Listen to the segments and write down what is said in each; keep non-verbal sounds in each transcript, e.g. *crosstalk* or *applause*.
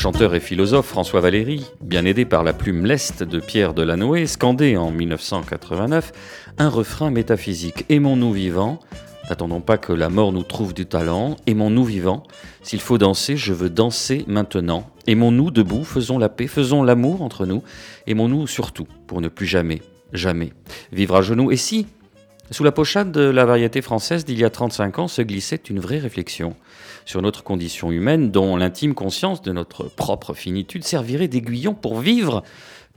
Chanteur et philosophe François Valéry, bien aidé par la plume leste de Pierre Delanoë, scandait en 1989 un refrain métaphysique Aimons-nous vivants? N'attendons pas que la mort nous trouve du talent. Aimons-nous vivants? S'il faut danser, je veux danser maintenant. Aimons-nous debout, faisons la paix, faisons l'amour entre nous. Aimons-nous surtout, pour ne plus jamais, jamais vivre à genoux. Et si, sous la pochade de la variété française d'il y a 35 ans, se glissait une vraie réflexion sur notre condition humaine, dont l'intime conscience de notre propre finitude servirait d'aiguillon pour vivre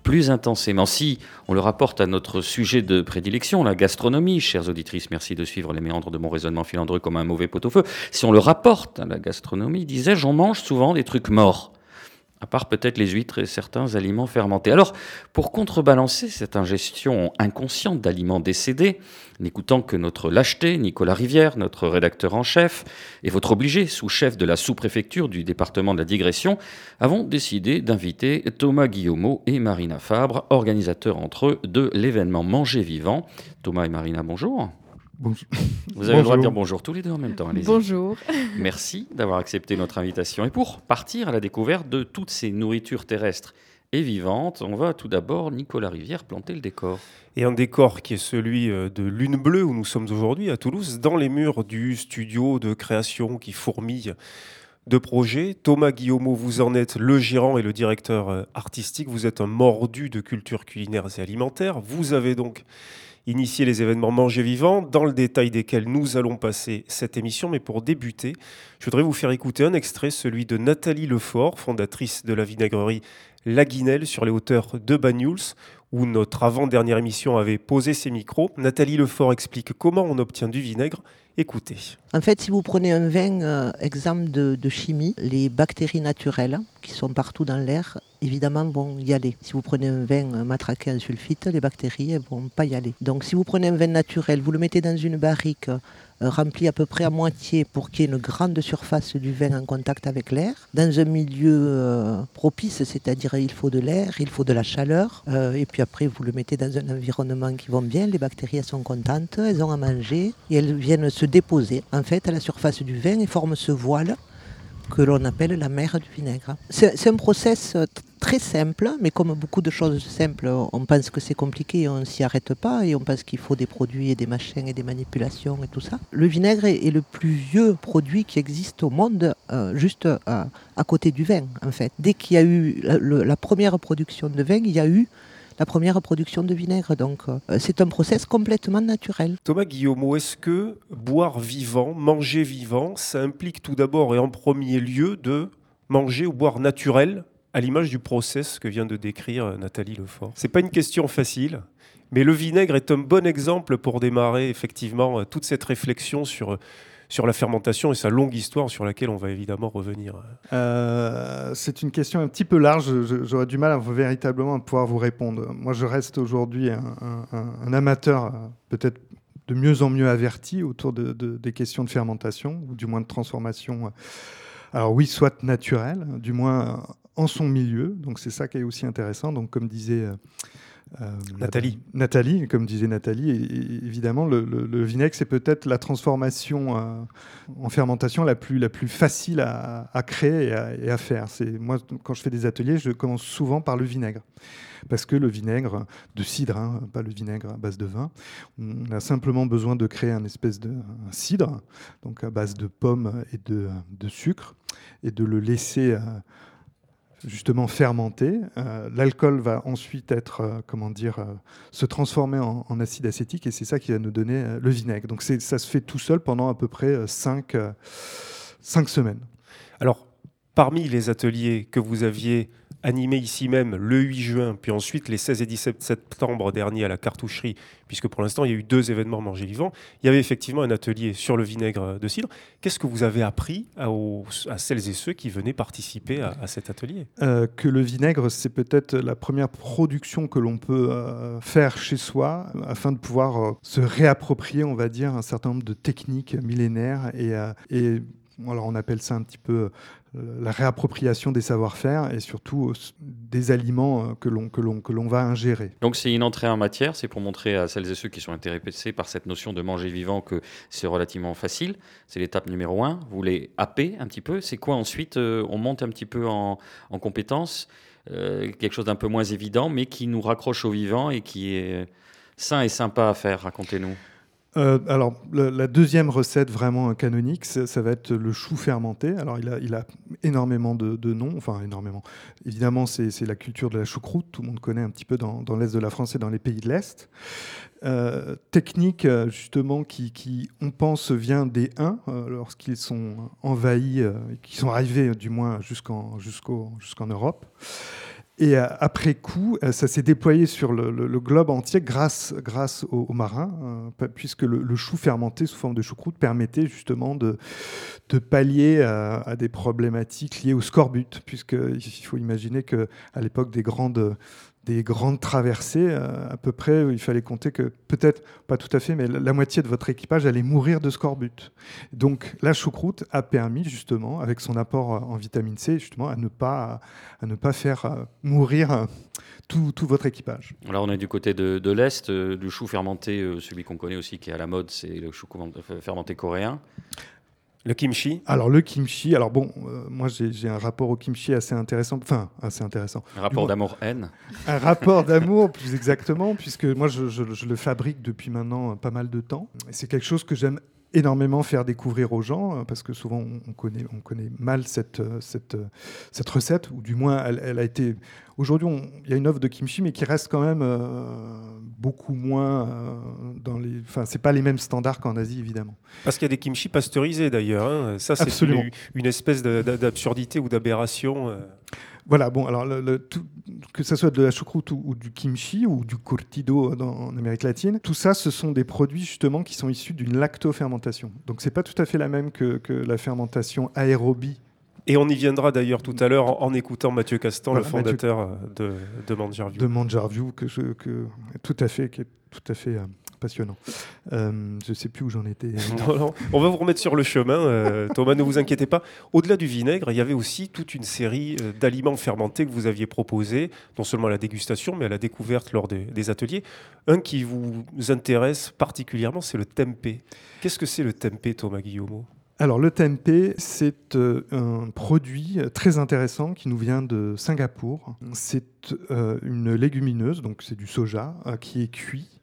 plus intensément. Si on le rapporte à notre sujet de prédilection, la gastronomie, chères auditrices, merci de suivre les méandres de mon raisonnement filandreux comme un mauvais pot-au-feu. Si on le rapporte à la gastronomie, disais-je, on mange souvent des trucs morts à part peut-être les huîtres et certains aliments fermentés. Alors, pour contrebalancer cette ingestion inconsciente d'aliments décédés, n'écoutant que notre lâcheté, Nicolas Rivière, notre rédacteur en chef, et votre obligé, sous-chef de la sous-préfecture du département de la digression, avons décidé d'inviter Thomas Guillaumeau et Marina Fabre, organisateurs entre eux de l'événement Manger Vivant. Thomas et Marina, bonjour. Vous avez le droit de dire bonjour tous les deux en même temps. Bonjour. *laughs* Merci d'avoir accepté notre invitation. Et pour partir à la découverte de toutes ces nourritures terrestres et vivantes, on va tout d'abord, Nicolas Rivière, planter le décor. Et un décor qui est celui euh, de Lune Bleue, où nous sommes aujourd'hui à Toulouse, dans les murs du studio de création qui fourmille de projets. Thomas Guillaumeau, vous en êtes le gérant et le directeur euh, artistique. Vous êtes un mordu de culture culinaire et alimentaire. Vous avez donc initier les événements Manger Vivant, dans le détail desquels nous allons passer cette émission. Mais pour débuter, je voudrais vous faire écouter un extrait, celui de Nathalie Lefort, fondatrice de la vinaigrerie La Guinelle sur les hauteurs de Banyuls, où notre avant-dernière émission avait posé ses micros. Nathalie Lefort explique comment on obtient du vinaigre. Écoutez. En fait, si vous prenez un vin, euh, exemple de, chimie, les bactéries naturelles qui sont partout dans l'air, évidemment, vont y aller. Si vous prenez un vin matraqué en sulfite, les bactéries ne vont pas y aller. Donc, si vous prenez un vin naturel, vous le mettez dans une barrique euh, rempli à peu près à moitié pour qu'il y ait une grande surface du vin en contact avec l'air. Dans un milieu euh, propice, c'est-à-dire il faut de l'air, il faut de la chaleur, euh, et puis après vous le mettez dans un environnement qui va bien, les bactéries sont contentes, elles ont à manger, et elles viennent se déposer en fait à la surface du vin et forment ce voile que l'on appelle la mer du vinaigre. C'est un process très simple, mais comme beaucoup de choses simples, on pense que c'est compliqué on ne s'y arrête pas, et on pense qu'il faut des produits et des machins et des manipulations et tout ça. Le vinaigre est, le plus vieux produit qui existe au monde, euh, juste à, côté du vin, en fait. Dès qu'il y a eu la première production de vin, il y a eu la première production de vinaigre. Donc euh, c'est un process complètement naturel. Thomas Guillaume, est-ce que boire vivant, manger vivant, ça implique tout d'abord et en premier lieu de manger ou boire naturel à l'image du process que vient de décrire Nathalie Lefort? C'est pas une question facile. Mais le vinaigre est un bon exemple pour démarrer effectivement toute cette réflexion sur sur la fermentation et sa longue histoire sur laquelle on va évidemment revenir euh, C'est une question un petit peu large. J'aurais du mal à véritablement pouvoir vous répondre. Moi, je reste aujourd'hui un, amateur euh, peut-être de mieux en mieux averti autour de, des questions de fermentation ou du moins de transformation. Alors oui, soit naturelle, du moins en son milieu. Donc c'est ça qui est aussi intéressant. Donc comme disait euh, Nathalie. Nathalie, comme disait Nathalie, évidemment, le, vinaigre, c'est peut-être la transformation euh, en fermentation la plus, la plus facile à, créer et à, faire. C'est moi, quand je fais des ateliers, je commence souvent par le vinaigre. Parce que le vinaigre de cidre, hein, pas le vinaigre à base de vin, on a simplement besoin de créer un espèce de cidre, donc à base de pommes et de, de sucre, et de le laisser euh, justement fermenté. Euh, l'alcool va ensuite être, euh, comment dire, euh, se transformer en, acide acétique et c'est ça qui va nous donner le vinaigre. Donc ça se fait tout seul pendant à peu près 5 cinq, semaines. Alors, parmi les ateliers que vous aviez animé ici même le 8 juin, puis ensuite les 16 et 17 septembre dernier à la cartoucherie, puisque pour l'instant il y a eu deux événements Manger Vivant, il y avait effectivement un atelier sur le vinaigre de cidre. Qu'est-ce que vous avez appris à, celles et ceux qui venaient participer à, cet atelier? Euh, Que le vinaigre, c'est peut-être la première production que l'on peut euh, faire chez soi afin de pouvoir euh, se réapproprier, on va dire, un certain nombre de techniques millénaires et, et alors on appelle ça un petit peu la réappropriation des savoir-faire et surtout euh, des aliments euh, que l'on, que, l'on, que l'on va ingérer. Donc c'est une entrée en matière, c'est pour montrer à celles et ceux qui sont intéressés par cette notion de manger vivant que c'est relativement facile. C'est l'étape numéro un. Vous les happez un petit peu. C'est quoi ensuite euh, On monte un petit peu en, en compétences, quelque chose d'un peu moins évident, mais qui nous raccroche au vivant et qui est sain et sympa à faire. Racontez-nous. Euh, alors, la deuxième recette vraiment canonique, ça, va être le chou fermenté. Alors, il a, énormément de, noms, enfin énormément. Évidemment, c'est la culture de la choucroute, tout le monde connaît un petit peu dans, l'Est de la France et dans les pays de l'Est. Euh, technique, justement, qui, on pense, vient des Huns, euh, lorsqu'ils sont envahis, qui sont arrivés du moins jusqu'en Europe. Et euh, après coup, euh, ça s'est déployé sur le, globe entier grâce, grâce aux, marins, euh, puisque le, chou fermenté sous forme de choucroute permettait justement de, pallier à, des problématiques liées au scorbut, puisqu'il faut imaginer qu'à l'époque des grandes, des grandes traversées, euh, à peu près, il fallait compter que peut-être, pas tout à fait, mais la, moitié de votre équipage allait mourir de scorbut. Donc la choucroute a permis justement, avec son apport en vitamine C, justement, à ne pas, à ne pas faire euh, mourir euh, tout, tout, votre équipage. Alors on est du côté de, de l'Est, du chou fermenté, celui qu'on connaît aussi qui est à la mode, c'est le chou fermenté coréen. Le kimchi Alors le kimchi, alors bon, euh, moi j'ai un rapport au kimchi assez intéressant, enfin assez intéressant. Un rapport d'amour-haine Un rapport d'amour plus exactement, puisque moi je, je, le fabrique depuis maintenant pas mal de temps. C'est quelque chose que j'aime énormément faire découvrir aux gens, euh, parce que souvent on connaît, on connaît mal cette, euh, cette, cette recette, ou du moins elle, elle a été Aujourd'hui, il y a une offre de kimchi, mais qui reste quand même euh, beaucoup moins euh, dans les. Enfin, c'est pas les mêmes standards qu'en Asie, évidemment. Parce qu'il y a des kimchi pasteurisés d'ailleurs. Hein. Ça, c'est une, une, espèce d'absurdité ou d'aberration. Voilà, bon, alors le, que ce soit de la choucroute ou, du kimchi ou du curtido en Amérique latine, tout ça, ce sont des produits justement qui sont issus d'une lactofermentation. Donc c'est pas tout à fait la même que, que la fermentation aérobie et on y viendra d'ailleurs tout à l'heure en, écoutant Mathieu Castan, le fondateur euh, de, de Manjarview. De Manjarview, que, je, que tout à fait, qui est tout à fait euh, passionnant. Euh, je ne sais plus où j'en étais. *laughs* On va vous remettre sur le chemin, Thomas, ne vous inquiétez pas. Au-delà du vinaigre, il y avait aussi toute une série d'aliments fermentés que vous aviez proposés, non seulement à la dégustation, mais à la découverte lors des, des ateliers. Un qui vous intéresse particulièrement, c'est le tempeh. Qu'est-ce que c'est le tempeh, Thomas Guillaumeau alors le tempeh, c'est euh, un produit très intéressant qui nous vient de Singapour. C'est euh, une légumineuse, donc c'est du soja, euh, qui est cuit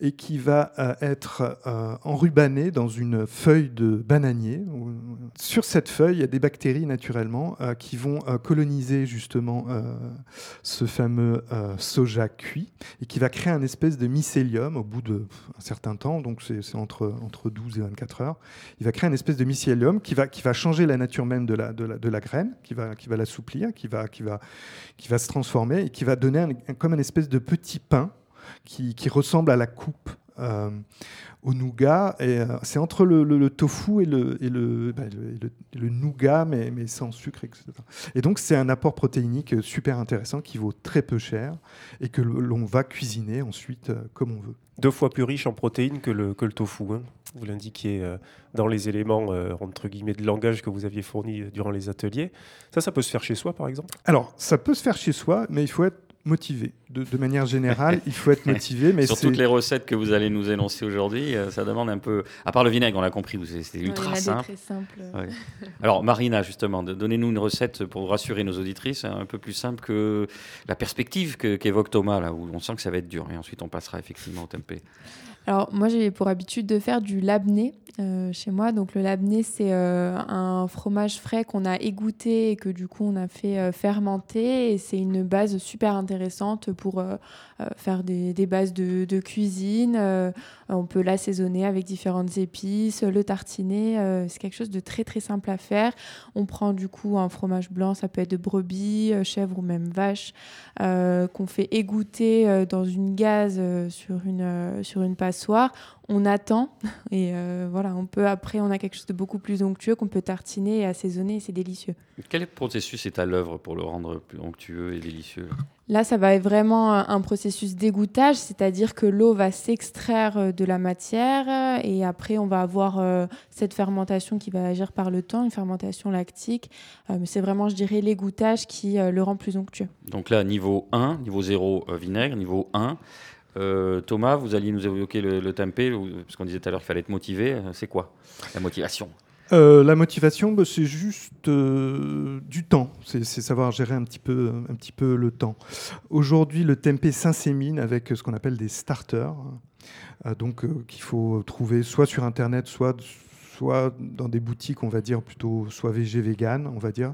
et qui va euh, être euh, enrubanné dans une feuille de bananier. Sur cette feuille, il y a des bactéries naturellement euh, qui vont coloniser justement ce fameux soja cuit et qui va créer un espèce de mycélium au bout d'un certain temps, donc c'est entre, entre 12 et 24 heures. Il va créer un espèce de mycélium qui va, qui va changer la nature même de la, de la, graine, qui va, qui va l'assouplir, qui va, qui, va, qui va se transformer et qui va donner comme un espèce de petit pain qui, ressemble à la coupe euh, au nougat. Et euh, c'est entre le, tofu et le, et le, bah, le, nougat, mais, mais, sans sucre, etc. Et donc, c'est un apport protéinique super intéressant qui vaut très peu cher et que l'on va cuisiner ensuite euh, comme on veut. Deux fois plus riche en protéines que le, que le tofu. Hein. Vous l'indiquiez dans les éléments entre guillemets de langage que vous aviez fournis durant les ateliers. Ça, ça peut se faire chez soi, par exemple? Alors, ça peut se faire chez soi, mais il faut être motivé. De, manière générale, il faut être *laughs* motivé. Mais Sur toutes les recettes que vous allez nous énoncer aujourd'hui, euh, ça demande un peu. À part le vinaigre, on l'a compris, c'est ultra simple. Alors, Marina, justement, donnez-nous une recette pour rassurer nos auditrices, un peu plus simple que la perspective qu'évoque Thomas, là, où on sent que ça va être dur. Et ensuite, on passera effectivement au tempeh. Alors moi j'ai pour habitude de faire du labné euh, chez moi. Donc le labné c'est euh, un fromage frais qu'on a égoutté et que du coup on a fait fermenter et c'est une base super intéressante intéressante pour faire des, bases de, de cuisine. on peut l'assaisonner avec différentes épices, le tartiner. c'est quelque chose de très très simple à faire. On prend du coup un fromage blanc, ça peut être de brebis, chèvre ou même vache, qu'on fait égoutter dans une gaze sur une, sur une passoire on attend *laughs* et euh, voilà, on peut après, on a quelque chose de beaucoup plus onctueux qu'on peut tartiner et assaisonner et c'est délicieux. Quel processus est à l'œuvre pour le rendre plus onctueux et délicieux Là, ça va être vraiment un processus d'égouttage, c'est-à-dire que l'eau va s'extraire euh, de la matière et après, on va avoir euh, cette fermentation qui va agir par le temps, une fermentation lactique. mais c'est vraiment, je dirais, l'égouttage qui le rend plus onctueux. Donc là, niveau 1, niveau 0, vinaigre, niveau 1. Euh, Thomas, vous alliez nous évoquer le, le tempé, parce qu'on disait tout à l'heure qu'il fallait être motivé. Euh, c'est quoi la motivation? Euh, la motivation, bah, c'est juste du temps. C'est savoir gérer un petit peu, un petit peu le temps. Aujourd'hui, le tempé s'insémine avec ce qu'on appelle des starters, donc qu'il faut trouver soit sur Internet, soit soit dans des boutiques, on va dire plutôt soit végé, vegan, on va dire.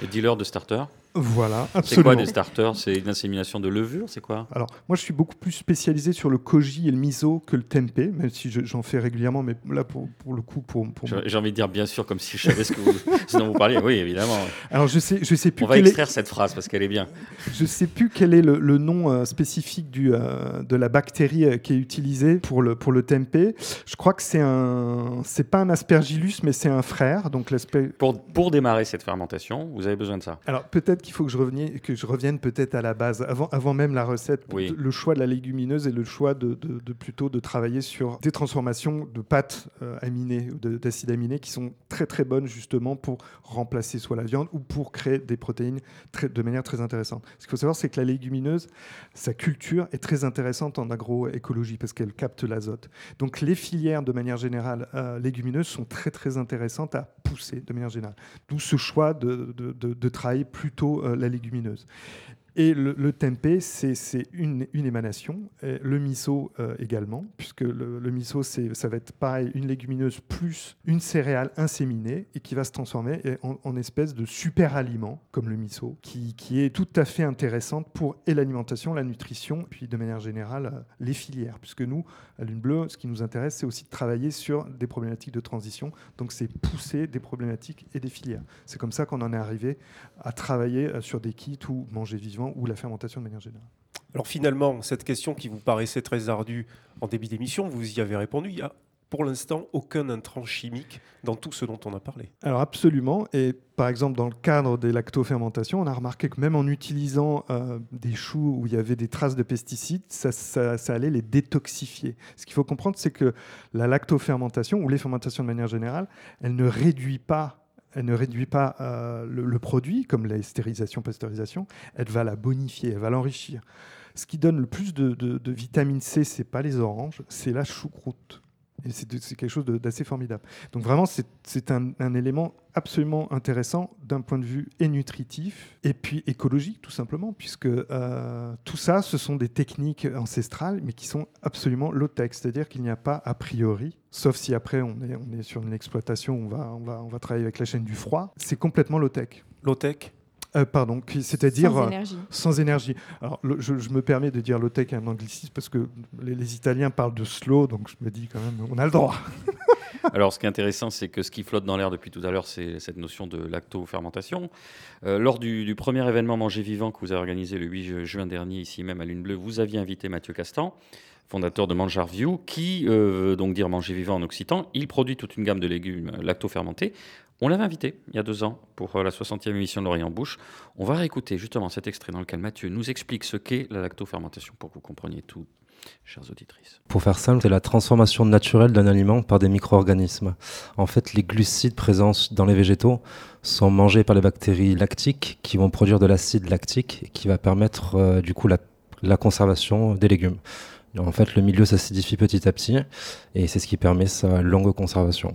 Les dealers de starters? Voilà, absolument. C'est quoi des starters? C'est une insémination de levure C'est quoi? Alors, moi, je suis beaucoup plus spécialisé sur le koji et le miso que le tempeh, même si j'en fais régulièrement, mais là, pour, pour le coup, pour. pour J'ai envie de dire bien sûr, comme si je savais ce que vous, *laughs* dont vous parliez. Oui, évidemment. Alors, je sais, je sais plus. On va extraire cette phrase parce qu'elle est bien. Je sais plus quel est le, le nom euh, spécifique du, euh, de la bactérie euh, qui est utilisée pour le, pour le tempeh. Je crois que c'est un. C'est pas un aspergillus, mais c'est un frère. Donc, pour, pour démarrer cette fermentation, vous avez besoin de ça. Alors, peut-être qu'il faut que je, revienne, que je revienne peut-être à la base, avant, avant même la recette, le choix de la légumineuse et le choix de, de, plutôt de travailler sur des transformations de pâtes euh, aminées, d'acides aminés, qui sont très très bonnes justement pour remplacer soit la viande ou pour créer des protéines très, de manière très intéressante. Ce qu'il faut savoir, c'est que la légumineuse, sa culture est très intéressante en agroécologie parce qu'elle capte l'azote. Donc les filières de manière générale euh, légumineuses sont très très intéressantes à pousser de manière générale. D'où ce choix de, de, de travailler plutôt euh, la légumineuse. Et le, le tempeh, c'est une, émanation. le miso euh, également, puisque le, miso, ça va être pareil, une légumineuse plus une céréale inséminée et qui va se transformer en, espèce de super aliment, comme le miso, qui, qui, est tout à fait intéressante pour l'alimentation, la nutrition, puis de manière générale, euh, les filières. Puisque nous, à Lune Bleue, ce qui nous intéresse, c'est aussi de travailler sur des problématiques de transition. Donc, c'est pousser des problématiques et des filières. C'est comme ça qu'on en est arrivé à travailler euh, sur des kits ou manger vivant ou la fermentation de manière générale. Alors finalement, cette question qui vous paraissait très ardue en début d'émission, vous y avez répondu. Il y a pour l'instant aucun intrant chimique dans tout ce dont on a parlé. Alors absolument. Et par exemple, dans le cadre des lactofermentations, on a remarqué que même en utilisant euh, des choux où il y avait des traces de pesticides, ça, ça allait les détoxifier. Ce qu'il faut comprendre, c'est que la lactofermentation, ou les fermentations de manière générale, elle ne réduit pas elle ne réduit pas euh, le, produit, comme la stérilisation, pasteurisation, elle va la bonifier, elle va l'enrichir. Ce qui donne le plus de, de vitamine C, c'est pas les oranges, c'est la choucroute. C'est quelque chose d'assez formidable. Donc vraiment, c'est un, élément absolument intéressant d'un point de vue et nutritif et puis écologique, tout simplement, puisque euh, tout ça, ce sont des techniques ancestrales, mais qui sont absolument low-tech. C'est-à-dire qu'il n'y a pas a priori, sauf si après on est, sur une exploitation où on va, on, va, on va travailler avec la chaîne du froid, c'est complètement low-tech. Low-tech euh, pardon, c'est-à-dire sans énergie. sans énergie. Alors, je, me permets de dire low-tech un anglicisme parce que les, Italiens parlent de slow, donc je me dis quand même, on a le droit. *laughs* Alors, ce qui est intéressant, c'est que ce qui flotte dans l'air depuis tout à l'heure, c'est cette notion de lactofermentation. Euh, lors du, premier événement Manger Vivant que vous avez organisé le 8 juin dernier, ici même à Lune Bleue, vous aviez invité Mathieu Castan, fondateur de Manjarview, qui euh, veut donc dire Manger Vivant en occitan. Il produit toute une gamme de légumes lactofermentés. On l'avait invité il y a deux ans pour euh, la 60e émission de L'Orient Bouche. On va réécouter justement cet extrait dans lequel Mathieu nous explique ce qu'est la lactofermentation pour que vous compreniez tout, chers auditrices. Pour faire simple, c'est la transformation naturelle d'un aliment par des micro-organismes. En fait, les glucides présents dans les végétaux sont mangés par les bactéries lactiques qui vont produire de l'acide lactique qui va permettre euh, du coup la, la conservation des légumes. En fait, le milieu s'acidifie petit à petit et c'est ce qui permet sa longue conservation.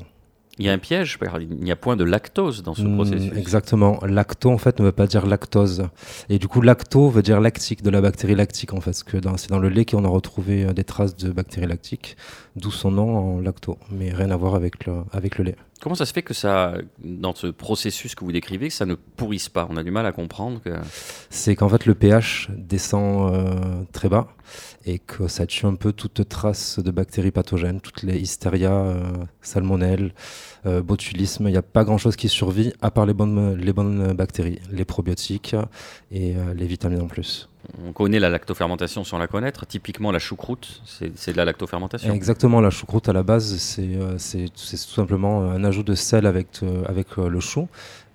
Il y a un piège, il n'y a point de lactose dans ce hmm, processus. Exactement. Lacto, en fait, ne veut pas dire lactose. Et du coup, lacto veut dire lactique, de la bactérie lactique, en fait. Parce que c'est dans le lait qu'on a retrouvé euh, des traces de bactéries lactiques, d'où son nom en lacto. Mais rien à voir avec le, avec le lait. Comment ça se fait que ça, dans ce processus que vous décrivez, que ça ne pourrisse pas? On a du mal à comprendre que. C'est qu'en fait le pH descend euh, très bas et que ça tue un peu toute trace de bactéries pathogènes, toutes les hystéria, euh, salmonelle, euh, botulisme. Il n'y a pas grand-chose qui survit à part les bonnes, les bonnes bactéries, les probiotiques et les vitamines en plus. On connaît la lactofermentation sans la connaître. Typiquement, la choucroute, c'est de la lactofermentation. Exactement, la choucroute à la base, c'est euh, tout simplement un ajout de sel avec, euh, avec euh, le chou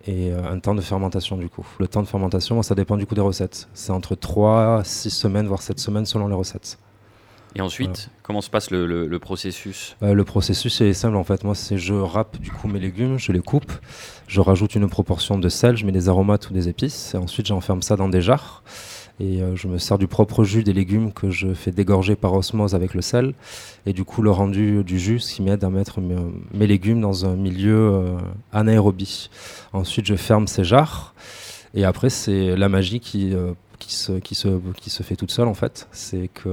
et un temps de fermentation du coup. Le temps de fermentation, ça dépend du coup des recettes. C'est entre 3, 6 semaines, voire 7 semaines selon les recettes. Et ensuite, comment se passe le, processus? Le processus est simple en fait. Moi, c'est je râpe du coup mes légumes, je les coupe, je rajoute une proportion de sel, je mets des aromates ou des épices, et ensuite j'enferme ça dans des jarres et euh, je me sers du propre jus des légumes que je fais dégorger par osmose avec le sel et du coup le rendu du jus ce qui m'aide à mettre mes, légumes dans un milieu euh, anaérobie. Ensuite je ferme ces jarres et après c'est la magie qui euh, qui se, qui, se, qui se fait toute seule en fait. C'est que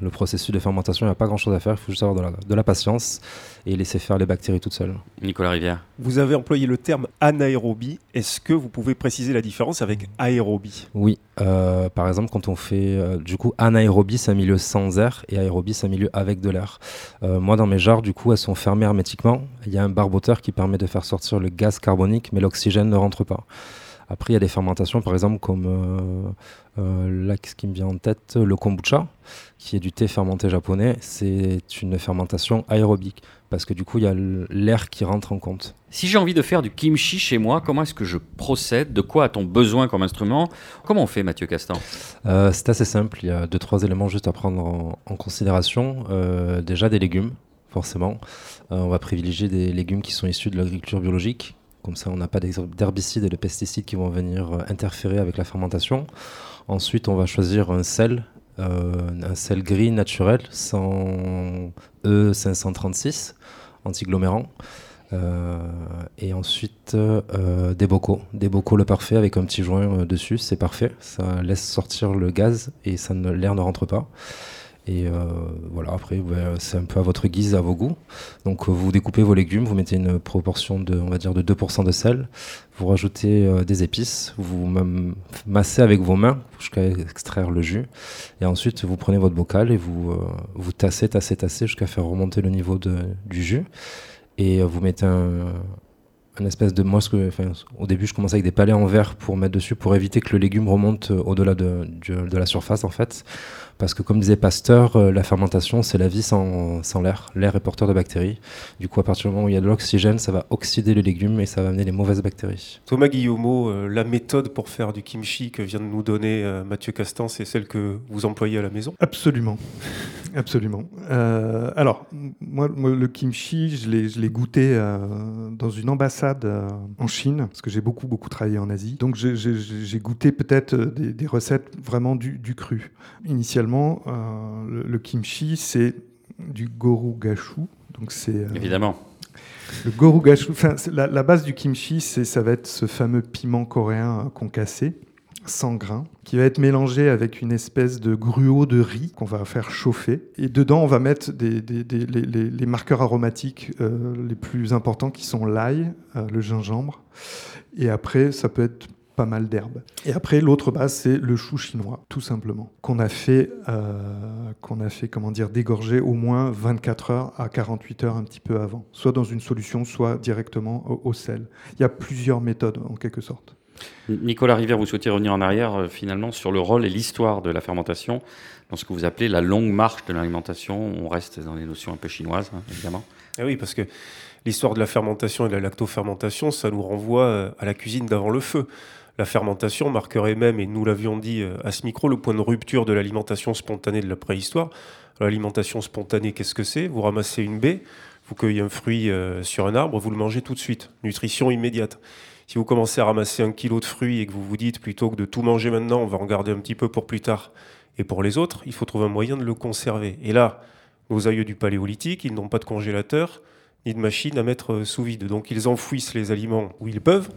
le processus de fermentation, il n'y a pas grand chose à faire, il faut juste avoir de la, de la, patience et laisser faire les bactéries toutes seules. Nicolas Rivière. Vous avez employé le terme anaérobie. Est-ce que vous pouvez préciser la différence avec aérobie? Oui. Euh, par exemple, quand on fait euh, du coup anaérobie, c'est un milieu sans air et aérobie, c'est un milieu avec de l'air. Euh, moi, dans mes jarres, du coup, elles sont fermées hermétiquement. Il y a un barboteur qui permet de faire sortir le gaz carbonique, mais l'oxygène ne rentre pas. Après, il y a des fermentations, par exemple, comme euh, euh, là, ce qui me vient en tête, le kombucha, qui est du thé fermenté japonais. C'est une fermentation aérobique, parce que du coup, il y a l'air qui rentre en compte. Si j'ai envie de faire du kimchi chez moi, comment est-ce que je procède? De quoi a-t-on besoin comme instrument? Comment on fait, Mathieu Castan? Euh, C'est assez simple. Il y a deux, trois éléments juste à prendre en, considération. déjà, des légumes forcément. on va privilégier des légumes qui sont issus de l'agriculture biologique, comme ça, on n'a pas d'herbicides et de pesticides qui vont venir euh, interférer avec la fermentation. Ensuite, on va choisir un sel, euh, un sel gris naturel, sans E536, antiglomérant. Euh, et ensuite, des bocaux. Des bocaux le parfait avec un petit joint dessus, c'est parfait. Ça laisse sortir le gaz et l'air ne rentre pas. Et euh, voilà, après, c'est un peu à votre guise, à vos goûts. Donc, euh, vous découpez vos légumes, vous mettez une proportion de, on va dire, de 2% de sel, vous rajoutez euh, des épices, vous massez avec vos mains jusqu'à extraire le jus. Et ensuite, vous prenez votre bocal et vous, vous tassez, tassez, tassez jusqu'à faire remonter le niveau du jus. Et vous mettez un, espèce de moi que au début je commençais avec des palets en verre pour mettre dessus pour éviter que le légume remonte au-delà de, de, la surface en fait parce que comme disait Pasteur, euh, la fermentation, c'est la vie sans, sans l'air. L'air est porteur de bactéries. Du coup, à partir du moment où il y a de l'oxygène, ça va oxyder les légumes et ça va amener les mauvaises bactéries. Thomas Guillaumeau, euh, la méthode pour faire du kimchi que vient de nous donner euh, Mathieu Castan, c'est celle que vous employez à la maison? Absolument. Absolument. alors, moi, le kimchi, je l'ai goûté dans une ambassade en Chine, parce que j'ai beaucoup, beaucoup travaillé en Asie. Donc, j'ai goûté peut-être des, recettes vraiment du, du cru. Initialement, euh, le, kimchi, c'est du gorugashu. Donc c'est euh, évidemment. Le gorugashu, la, la, base du kimchi, c'est ça va être ce fameux piment coréen concassé, sans grains, qui va être mélangé avec une espèce de gruau de riz qu'on va faire chauffer. Et dedans, on va mettre des, les, marqueurs aromatiques euh, les plus importants qui sont l'ail, le gingembre. Et après, ça peut être pas mal d'herbes. Et après, l'autre base, c'est le chou chinois, tout simplement, qu'on a fait, euh, qu'on a fait, comment dire, dégorger au moins 24 heures à 48 heures un petit peu avant, soit dans une solution, soit directement au, sel. Il y a plusieurs méthodes, en quelque sorte. Nicolas Rivière, vous souhaitez revenir en arrière euh, finalement sur le rôle et l'histoire de la fermentation dans ce que vous appelez la longue marche de l'alimentation. On reste dans des notions un peu chinoises, hein, évidemment. Ah oui, parce que l'histoire de la fermentation et de la lactofermentation, ça nous renvoie euh, à la cuisine d'avant le feu. La fermentation marquerait même, et nous l'avions dit euh, à ce micro, le point de rupture de l'alimentation spontanée de la préhistoire. L'alimentation spontanée, qu'est-ce que c'est? Vous ramassez une baie, vous cueillez un fruit euh, sur un arbre, vous le mangez tout de suite. Nutrition immédiate. Si vous commencez à ramasser un kilo de fruits et que vous vous dites, plutôt que de tout manger maintenant, on va en garder un petit peu pour plus tard, et pour les autres, il faut trouver un moyen de le conserver. Et là, nos aïeux du paléolithique, ils n'ont pas de congélateur, ni de machine à mettre sous vide. Donc ils enfouissent les aliments où ils peuvent,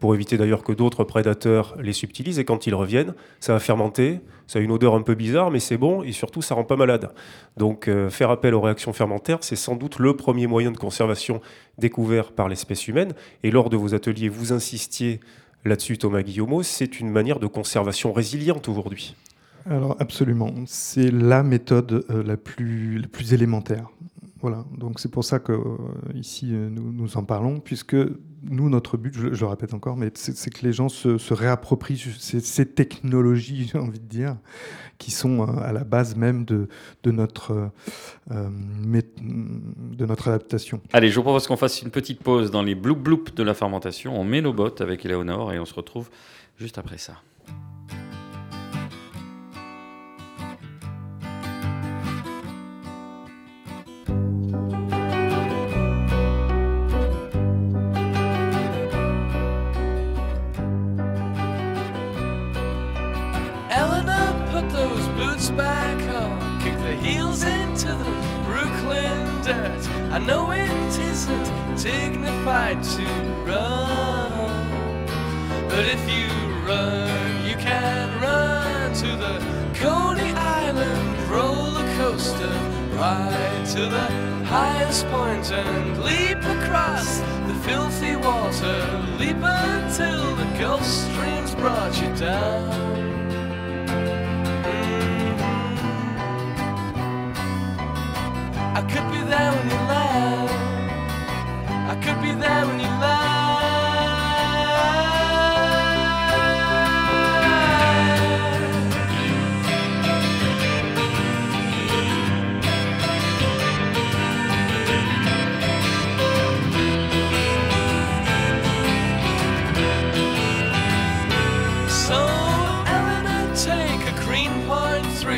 pour éviter d'ailleurs que d'autres prédateurs les subtilisent. Et quand ils reviennent, ça va fermenter, ça a une odeur un peu bizarre, mais c'est bon, et surtout ça rend pas malade. Donc euh, faire appel aux réactions fermentaires, c'est sans doute le premier moyen de conservation découvert par l'espèce humaine. Et lors de vos ateliers, vous insistiez là-dessus, Thomas Guillaumeau, c'est une manière de conservation résiliente aujourd'hui. Alors absolument, c'est la méthode euh, la, plus, la plus élémentaire. Voilà, donc c'est pour ça que euh, ici euh, nous, en parlons, puisque nous, notre but, je, le répète encore, mais c'est que les gens se, réapproprient ces, technologies, *laughs* j'ai envie de dire, qui sont euh, à la base même de, notre, de notre adaptation. Allez, je vous propose qu'on fasse une petite pause dans les bloop bloop de la fermentation. On met nos bottes avec Éléonore et on se retrouve juste après ça.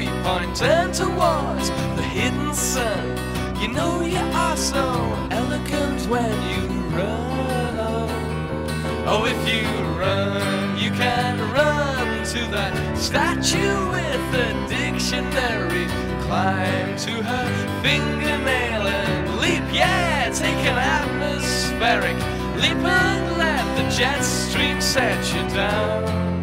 Point, turn towards the hidden sun. You know you are so elegant when you run. Oh, if you run, you can run to that statue with the dictionary. Climb to her fingernail and leap. Yeah, take an atmospheric leap and let the jet stream set you down.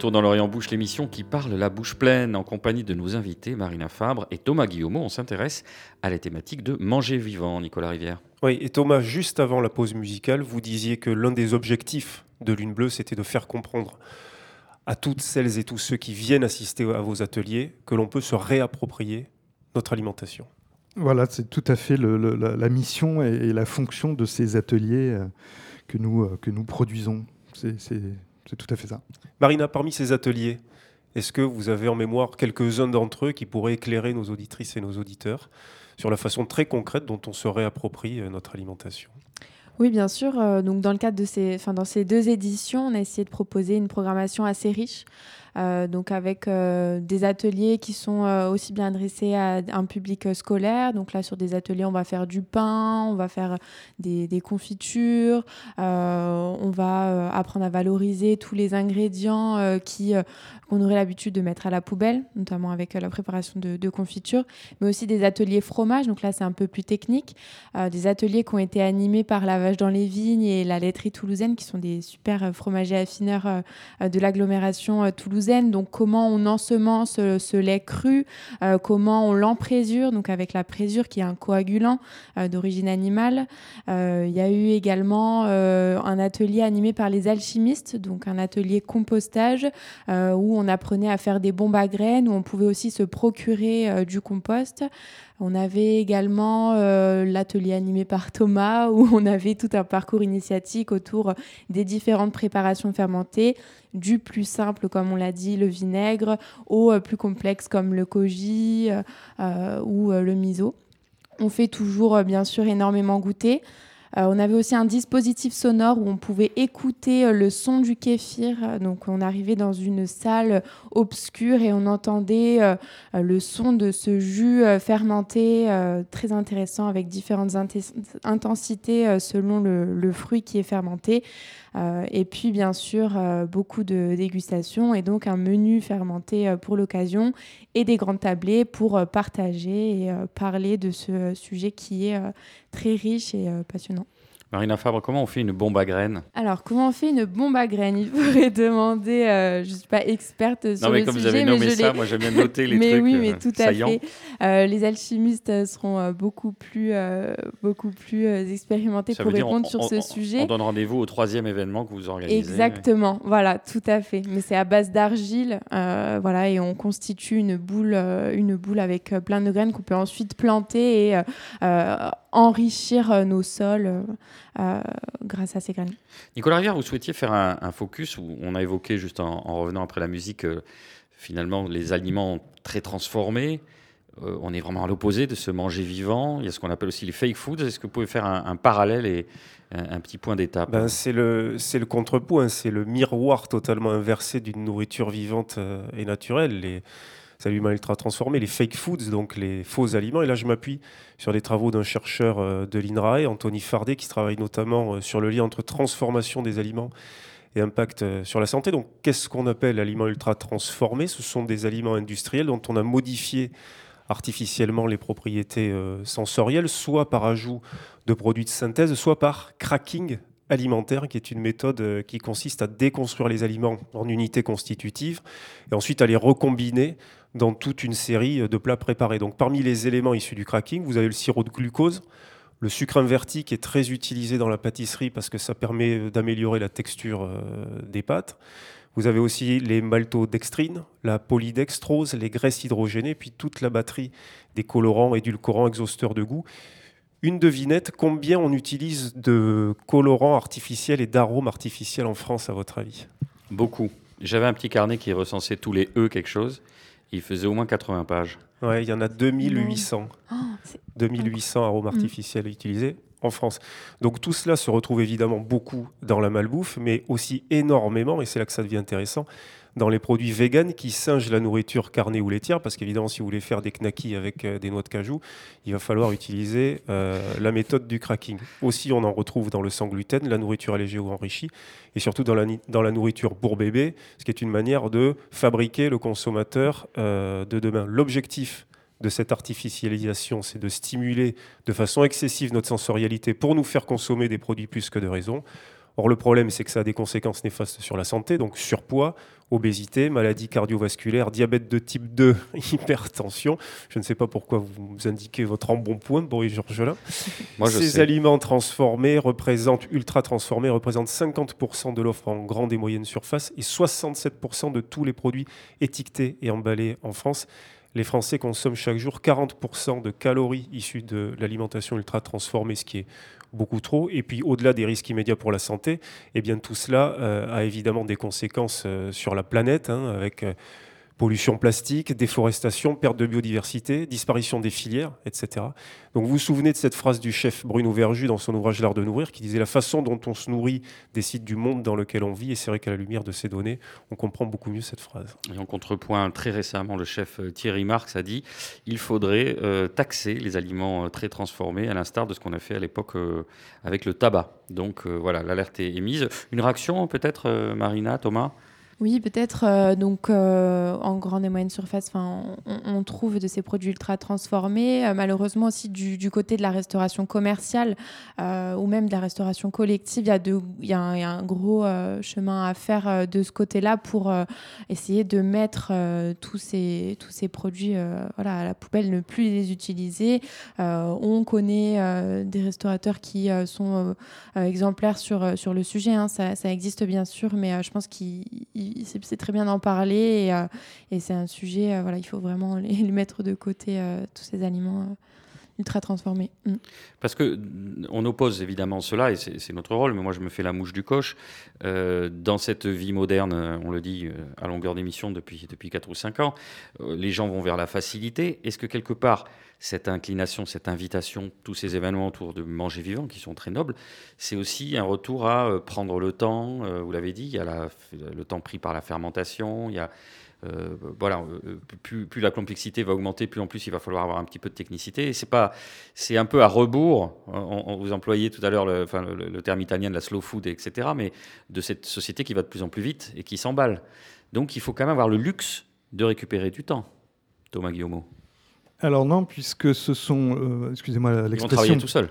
Retour dans l'Orient Bouche, l'émission qui parle la bouche pleine en compagnie de nos invités Marina Fabre et Thomas Guillaumeau. On s'intéresse à la thématique de manger vivant, Nicolas Rivière. Oui, et Thomas, juste avant la pause musicale, vous disiez que l'un des objectifs de Lune Bleue, c'était de faire comprendre à toutes celles et tous ceux qui viennent assister à vos ateliers que l'on peut se réapproprier notre alimentation. Voilà, c'est tout à fait le, le, la, mission et, et, la fonction de ces ateliers euh, que, nous, euh, que nous produisons. C'est tout à fait ça. Marina, parmi ces ateliers, est-ce que vous avez en mémoire quelques-uns d'entre eux qui pourraient éclairer nos auditrices et nos auditeurs sur la façon très concrète dont on se réapproprie euh, notre alimentation? Oui, bien sûr. Euh, donc, dans le cadre de ces, enfin, dans ces deux éditions, on a essayé de proposer une programmation assez riche. Euh, donc avec euh, des ateliers qui sont euh, aussi bien adressés à un public scolaire. Donc là, sur des ateliers, on va faire du pain, on va faire des, confitures, on va apprendre à valoriser tous les ingrédients qui qu'on aurait l'habitude de mettre à la poubelle, notamment avec la préparation de, de confitures, mais aussi des ateliers fromage. Donc là, c'est un peu plus technique. des ateliers qui ont été animés par la Vache dans les Vignes et la laiterie toulousaine, qui sont des super fromagers affineurs de l'agglomération toulousaine donc comment on ensemence euh, ce lait cru, euh, comment on l'emprésure, donc avec la présure qui est un coagulant euh, d'origine animale. Il y a eu également un atelier animé par les alchimistes, donc un atelier compostage où on apprenait à faire des bombes à graines, où on pouvait aussi se procurer du compost. On avait également euh, l'atelier animé par Thomas, *laughs* où on avait tout un parcours initiatique autour des différentes préparations fermentées, du plus simple, comme on l'a dit, le vinaigre, au euh, plus complexe, comme le koji euh, ou le miso. On fait toujours, bien sûr, énormément goûter. Euh, on avait aussi un dispositif sonore où on pouvait écouter euh, le son du kéfir. Donc on arrivait dans une salle obscure et on entendait euh, le son de ce jus fermenté très intéressant avec différentes intensités selon le, le fruit qui est fermenté. Euh, et puis bien sûr euh, beaucoup de dégustations et donc un menu fermenté euh, pour l'occasion et des grandes tablées pour partager et parler de ce sujet qui est très riche et passionnant. Marina Fabre, comment on fait une bombe à graines Alors, comment on fait une bombe à graines? Il faudrait demander, euh, je ne suis pas experte sur Non, mais le comme vous avez mais nommé je ça, moi j'aime bien noter les *laughs* mais trucs oui, euh, mais tout à fait. Euh, les alchimistes seront beaucoup plus, euh, beaucoup plus expérimentés Ça pour répondre on- sur on- ce on- sujet. On donne rendez-vous au troisième événement que vous organisez. Exactement, voilà, tout à fait. Mais c'est à base d'argile, voilà, et on constitue une boule, une boule avec plein de graines qu'on peut ensuite planter et enrichir nos sols euh, grâce à ces graines. Nicolas Rivière, vous souhaitiez faire un, un focus où on a évoqué, juste en, en revenant après la musique, euh, finalement les aliments très transformés. Euh, on est vraiment à l'opposé de ce manger vivant. Il y a ce qu'on appelle aussi les fake foods. Est-ce que vous pouvez faire un, un parallèle et un, un petit point d'étape Ben, c'est le, c'est le contrepoint, c'est le miroir totalement inversé d'une nourriture vivante euh, et naturelle. Les aliments ultra transformés, les fake foods, donc les faux aliments. Et là, je m'appuie sur les travaux d'un chercheur euh, de l'INRAE, Anthony Fardet, qui travaille notamment euh, sur le lien entre transformation des aliments et impact euh, sur la santé. Donc, qu'est-ce qu'on appelle aliments ultra transformés Ce sont des aliments industriels dont on a modifié artificiellement les propriétés sensorielles, soit par ajout de produits de synthèse, soit par cracking alimentaire, qui est une méthode euh, qui consiste à déconstruire les aliments en unités constitutives et ensuite à les recombiner dans toute une série euh, de plats préparés. Donc parmi les éléments issus du cracking, vous avez le sirop de glucose, le sucre inverti qui est très utilisé dans la pâtisserie parce que ça permet euh, d'améliorer la texture des pâtes. Vous avez aussi les maltodextrines, la polydextrose, les graisses hydrogénées, puis toute la batterie des colorants, édulcorants, exhausteurs de goût. Une devinette, combien on utilise de colorants artificiels et d'arômes artificiels en France, à votre avis? Beaucoup. J'avais un petit carnet qui recensait tous les E quelque chose. Il faisait au moins 80 pages. Ouais, il y en a 2800. Oh, c'est 2800 arômes Mm. artificiels utilisés en France. Donc tout cela se retrouve évidemment beaucoup dans la malbouffe, mais aussi énormément, et c'est là que ça devient intéressant, dans les produits véganes qui singent la nourriture carnée ou laitière, parce qu'évidemment, si vous voulez faire des knackis avec euh, des noix de cajou, il va falloir utiliser euh, la méthode du cracking. Aussi, on en retrouve dans le sans gluten, la nourriture allégée ou enrichie, et surtout dans la, ni- dans la nourriture pour bébé, ce qui est une manière de fabriquer le consommateur euh, de demain. L'objectif de cette artificialisation, c'est de stimuler de façon excessive notre sensorialité pour nous faire consommer des produits plus que de raison. Or, le problème, c'est que ça a des conséquences néfastes sur la santé, donc surpoids, obésité, maladies cardiovasculaires, diabète de type 2, *laughs* hypertension. Je ne sais pas pourquoi vous indiquez votre embonpoint, Boris Georgelin. *laughs* Moi, je Ces sais. aliments transformés représentent, ultra transformés, représentent 50% de l'offre en grande et moyenne surface et 67% de tous les produits étiquetés et emballés en France. Les Français consomment chaque jour 40% de calories issues de l'alimentation ultra transformée, ce qui est beaucoup trop. Et puis, au-delà des risques immédiats pour la santé, eh bien, tout cela euh, a évidemment des conséquences euh, sur la planète, hein, avec euh, pollution plastique, déforestation, perte de biodiversité, disparition des filières, etc. Donc, vous vous souvenez de cette phrase du chef Bruno Verju dans son ouvrage L'art de nourrir, qui disait La façon dont on se nourrit décide du monde dans lequel on vit. Et c'est vrai qu'à la lumière de ces données, on comprend beaucoup mieux cette phrase. Et en contrepoint, très récemment, le chef euh, Thierry Marx a dit il faudrait euh, taxer les aliments euh, très transformés, à l'instar de ce qu'on a fait à l'époque avec le tabac. Donc voilà, l'alerte est émise. Une réaction peut-être, Marina, Thomas? Oui, peut-être. euh, donc, euh, en grande et moyenne surface, on, on trouve de ces produits ultra transformés. Euh, malheureusement aussi du, côté de la restauration commerciale ou même de la restauration collective, il y a, un, gros chemin à faire de ce côté-là pour essayer de mettre tous ces produits à la poubelle, ne plus les utiliser. On connaît des restaurateurs qui sont exemplaires sur, sur le sujet. hein. Ça, ça existe bien sûr, mais je pense qu'il il- c'est très bien d'en parler et, euh, et c'est un sujet, euh, voilà, il faut vraiment les, *laughs* mettre de côté, euh, tous ces aliments ultra transformés. Mm. Parce que mm, on oppose évidemment cela, et c'est notre rôle, mais moi je me fais la mouche du coche. Euh, dans cette vie moderne, euh, on le dit euh, à longueur d'émission depuis, depuis 4 ou 5 ans, les gens vont vers la facilité. Est-ce que quelque part, cette inclination, cette invitation, tous ces événements autour de manger vivant qui sont très nobles, c'est aussi un retour à prendre le temps, vous l'avez dit, il y a le temps pris par la fermentation, il y a euh, voilà, euh, plus, plus la complexité va augmenter, plus en plus il va falloir avoir un petit peu de technicité. Et c'est pas, c'est un peu à rebours. On, on- vous employez tout à l'heure le, enfin, le, le terme italien de la slow food, etc. Mais de cette société qui va de plus en plus vite et qui s'emballe. Donc il faut quand même avoir le luxe de récupérer du temps. Thomas Guillaume. Alors non, puisque ce sont, euh, excusez-moi Ils vont l'expression, travailler tout seuls,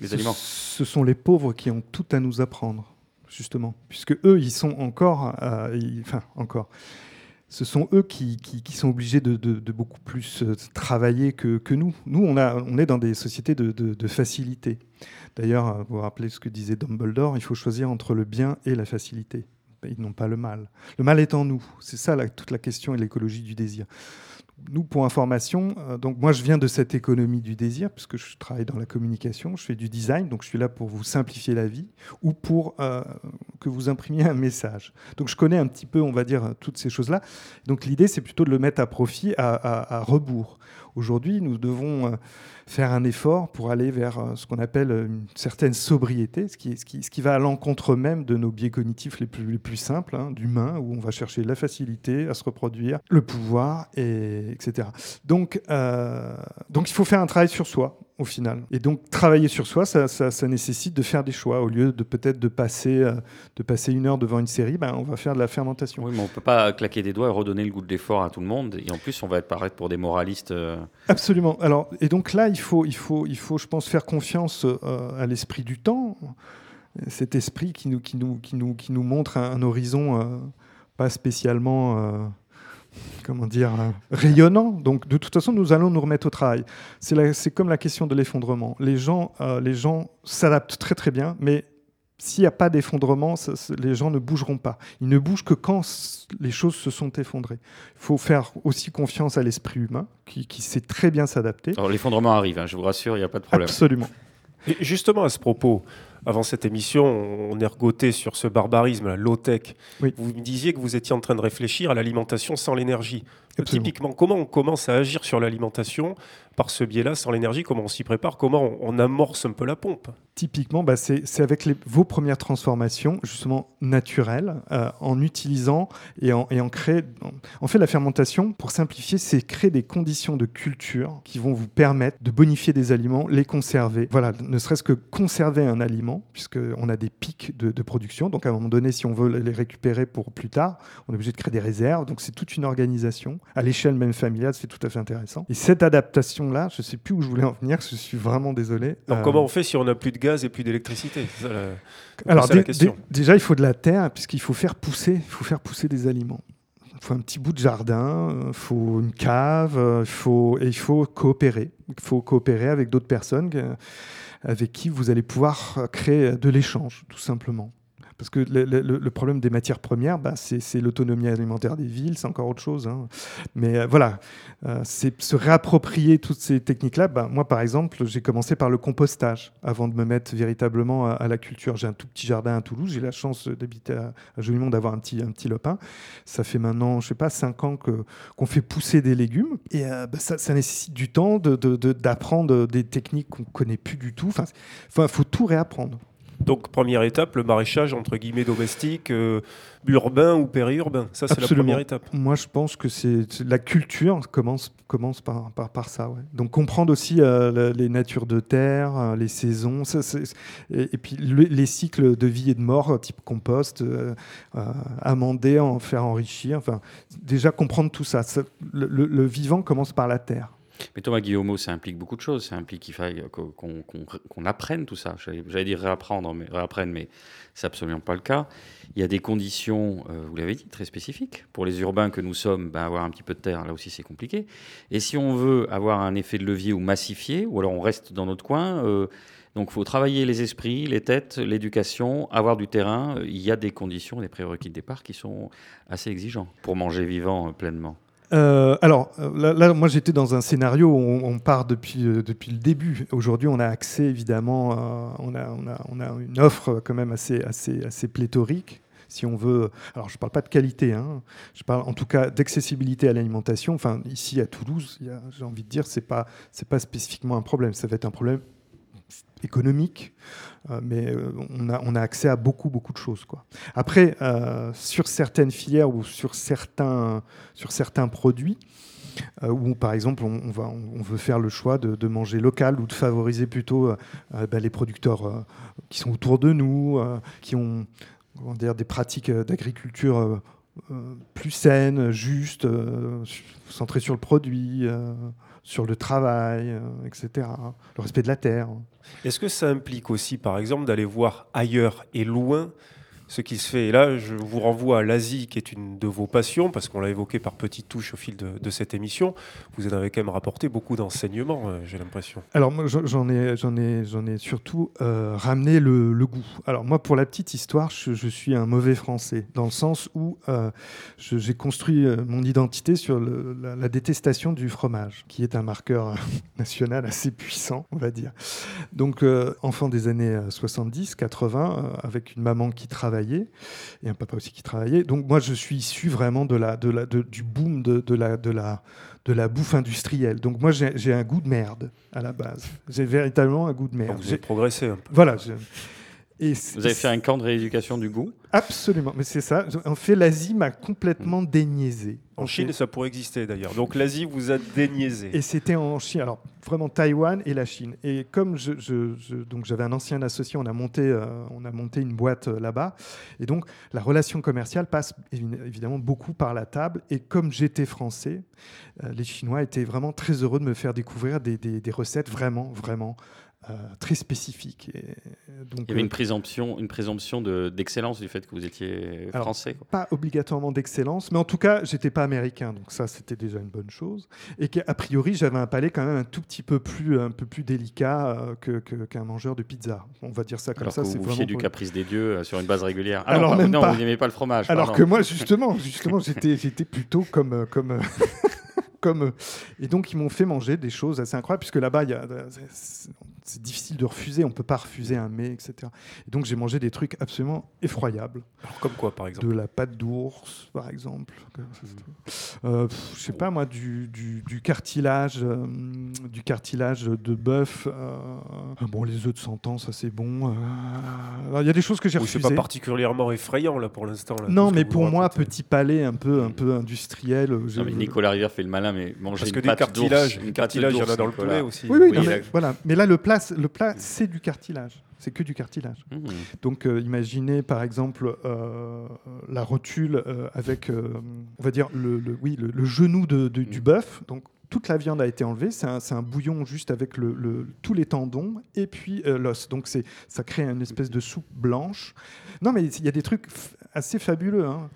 les ce, aliments. ce sont les pauvres qui ont tout à nous apprendre, justement, puisque eux, ils sont encore, enfin encore, ce sont eux qui, sont obligés de, beaucoup plus euh, travailler que, nous. Nous, on, est dans des sociétés de, facilité. D'ailleurs, euh, vous vous rappelez ce que disait Dumbledore, il faut choisir entre le bien et la facilité. Ils n'ont pas le mal. Le mal est en nous. C'est ça toute la question et l'écologie du désir. Nous, pour information, euh, donc moi je viens de cette économie du désir, puisque je travaille dans la communication, je fais du design, donc je suis là pour vous simplifier la vie ou pour euh, que vous imprimiez un message. Donc je connais un petit peu, on va dire, toutes ces choses-là. Donc l'idée, c'est plutôt de le mettre à profit, à, rebours. Aujourd'hui, nous devons euh, faire un effort pour aller vers euh, ce qu'on appelle euh, une certaine sobriété, ce qui, ce qui, ce qui va à l'encontre même de nos biais cognitifs les plus, les plus simples, hein, d'humains, où on va chercher la facilité à se reproduire, le pouvoir, et, etc. Donc, donc il faut faire un travail sur soi au final. Et donc travailler sur soi, ça, ça- ça nécessite de faire des choix. Au lieu de peut-être de passer, euh, de passer une heure devant une série, ben, on va faire de la fermentation. Oui, mais on peut pas claquer des doigts et redonner le goût de l'effort à tout le monde. Et en plus, on va être paraître pour des moralistes. euh, Absolument. Alors, et donc là, il faut, il faut, il faut, je pense, faire confiance euh, à l'esprit du temps, cet esprit qui nous, qui nous, qui nous, qui nous montre un, un horizon pas spécialement, comment dire, euh, rayonnant. Donc, de toute façon, nous allons nous remettre au travail. C'est la- c'est comme la question de l'effondrement. Les gens, euh, les gens s'adaptent très très bien, mais s'il n'y a pas d'effondrement, les gens ne bougeront pas. Ils ne bougent que quand les choses se sont effondrées. Il faut faire aussi confiance à l'esprit humain, qui, qui sait très bien s'adapter. Alors l'effondrement arrive, hein, je vous rassure, il n'y a pas de problème. Absolument. Et justement, à ce propos, avant cette émission, on ergotait sur ce barbarisme, la low-tech. Oui. Vous me disiez que vous étiez en train de réfléchir à l'alimentation sans l'énergie. Absolument. Typiquement, comment on commence à agir sur l'alimentation par ce biais-là, sans l'énergie Comment on s'y prépare Comment on, on amorce un peu la pompe Typiquement, bah, c'est avec les- vos premières transformations, justement naturelles, euh, en utilisant et en, et en créant. En fait, la fermentation, pour simplifier, c'est créer des conditions de culture qui vont vous permettre de bonifier des aliments, les conserver. Voilà, ne serait-ce que conserver un aliment, puisqu'on a des pics de, de production. Donc, à un moment donné, si on veut les récupérer pour plus tard, on est obligé de créer des réserves. Donc, c'est toute une organisation. À l'échelle même familiale, c'est tout à fait intéressant. Et cette adaptation-là, je ne sais plus où je voulais en venir, je suis vraiment désolé. Donc, Euh, comment on fait si on n'a plus de gaz et plus d'électricité? La- alors, la question. déjà, il faut de la terre, puisqu'il faut faire pousser, il faut faire pousser des aliments. Il faut un petit bout de jardin, il faut une cave, euh, il faut, et il faut coopérer. Il faut coopérer avec d'autres personnes avec qui vous allez pouvoir créer de l'échange, tout simplement. Parce que le, problème des matières premières, bah, c'est l'autonomie alimentaire des villes, c'est encore autre chose. hein. Mais euh, voilà, euh, c'est se réapproprier toutes ces techniques-là. Bah, moi, par exemple, j'ai commencé par le compostage avant de me mettre véritablement à, la culture. J'ai un tout petit jardin à Toulouse. J'ai la chance d'habiter à, à Jolimont, d'avoir un petit, un petit lopin. Ça fait maintenant, je sais pas, cinq ans que- qu'on fait pousser des légumes. Et euh, bah, ça, nécessite du temps d'apprendre de, de- d'apprendre des techniques qu'on connaît plus du tout. Enfin, il faut tout réapprendre. Donc première étape, le maraîchage entre guillemets domestique, euh, urbain ou périurbain. Ça c'est la première étape. Moi, je pense que c'est la culture commence commence par par, par ça. ouais. Donc comprendre aussi euh, les natures de terre, euh, les saisons, ça, et, et puis le- les cycles de vie et de mort, type compost, euh, amender, en faire enrichir. Enfin, déjà comprendre tout ça. Ça- le, le- le vivant commence par la terre. Mais Thomas Guillaumeau, ça implique beaucoup de choses. Ça implique qu'il faille qu'on qu'on- qu'on apprenne tout ça. J'allais j'allais dire réapprendre, mais réapprendre, mais c'est absolument pas le cas. Il y a des conditions, euh, vous l'avez dit, très spécifiques. Pour les urbains que nous sommes, ben, avoir un petit peu de terre, là aussi c'est compliqué. Et si on veut avoir un effet de levier ou massifier, ou alors on reste dans notre coin, euh, donc il faut travailler les esprits, les têtes, l'éducation, avoir du terrain. Il y a des conditions, des prérequis de départ qui sont assez exigeants pour manger vivant euh, pleinement. Euh, alors euh, là, moi j'étais dans un scénario où on, part depuis, euh, depuis le début. Aujourd'hui, on a accès évidemment, on, a, on, a, une offre quand même assez, assez, assez pléthorique. Si on veut, alors je ne parle pas de qualité, hein, je parle en tout cas d'accessibilité à l'alimentation. Enfin, ici à Toulouse, j'ai envie de dire, c'est pas, c'est pas spécifiquement un problème. Ça va être un problème économique, euh, mais euh, on, a, accès à beaucoup, beaucoup de choses. Quoi. Après, euh, sur certaines filières ou sur certains, sur certains produits, où par exemple on, va, on veut faire le choix de, manger local ou de favoriser plutôt bah, les producteurs qui sont autour de nous, qui ont comment dire, des pratiques d'agriculture plus saines, justes, centrées sur le produit, sur le travail, etc. Le respect de la terre. Est-ce que ça implique aussi, par exemple, d'aller voir ailleurs et loin ce qui se fait Et là, je vous renvoie à l'Asie, qui est une de vos passions, parce qu'on l'a évoqué par petites touches au fil de, cette émission. Vous en avez quand même rapporté beaucoup d'enseignements, euh, j'ai l'impression. Alors moi j'en- ai, j'en ai, j'en ai surtout euh, ramené le, goût. Alors moi pour la petite histoire, je, suis un mauvais français dans le sens où euh, j'ai construit mon identité sur la, la détestation du fromage, qui est un marqueur *laughs* national assez puissant, on va dire. Donc enfant des années euh, 70, 80, euh, avec une maman qui travaillait et un papa aussi qui travaillait. Donc moi je suis issu vraiment de la, de la, de- du boom de, de la, de la de la bouffe industrielle. Donc moi, j'ai un goût de merde à la base. J'ai véritablement un goût de Donc, merde. vous J'ai- avez progressé un peu. Voilà. je- Et Vous avez fait un camp de rééducation du goût Absolument, mais c'est ça. En fait, l'Asie m'a complètement déniaisé. En En Chine, fait. ça pourrait exister d'ailleurs. Donc l'Asie vous a déniaisé. Et c'était en Chine, alors vraiment Taïwan et la Chine. Et comme je, je- je- donc j'avais un ancien associé, on a monté, euh, on a monté une boîte euh, là-bas. Et donc la relation commerciale passe évi- évidemment beaucoup par la table. Et comme j'étais français, euh, les Chinois étaient vraiment très heureux de me faire découvrir des, des- des recettes vraiment, vraiment très. Et, euh, donc, Il y avait euh, une présomption, une présomption de- d'excellence du fait que vous étiez français. pas obligatoirement d'excellence, mais en tout cas, j'étais pas américain, donc ça, c'était déjà une bonne chose. Et qu'a priori, j'avais un palais quand même un tout petit peu plus, un peu plus délicat euh, que- que- qu'un mangeur de pizza. On va dire ça comme Alors ça. que vous vous vraiment du caprice des dieux euh, sur une base régulière. Ah Alors non, même non, pas. vous n'aimez pas le fromage. Alors pardon. que moi, justement, justement, j'étais, j'étais plutôt comme, euh, comme, euh, *laughs* comme. euh, Et donc, ils m'ont fait manger des choses assez incroyables, puisque là-bas, il y a, c'est, difficile de refuser. On peut pas refuser un mets, etc. Et donc, j'ai mangé des trucs absolument effroyables. Alors, comme quoi, par exemple De la pâte d'ours, par exemple. Euh, pff, je sais pas moi, du, du, du cartilage, euh, du cartilage de bœuf. euh, bon, les œufs de 100 ans, ça c'est bon. euh, Il y a des choses que j'ai Oui, c'est refusées. pas particulièrement effrayant là pour l'instant. Non, mais pour moi, racontez. petit palais un peu, un peu industriel. euh, Non, mais Nicolas Rivière fait le malin, mais manger Parce une que des pâte cartilages, d'ours, une cartilage, il y en a dans le poulet aussi. Oui, oui, Oui, non, il mais, a- voilà. Mais là, le plat, le plat, c'est du cartilage. C'est que du cartilage. Mmh. Donc, euh, imaginez par exemple euh, la rotule euh, avec, on va dire, le, le- oui, le, le genou de- de- du bœuf. Donc, toute la viande a été enlevée. C'est un, bouillon juste avec le, le- tous les tendons et puis euh, l'os. Donc, c'est, ça crée une espèce de soupe blanche. Non, mais il y a des trucs assez fabuleux. hein.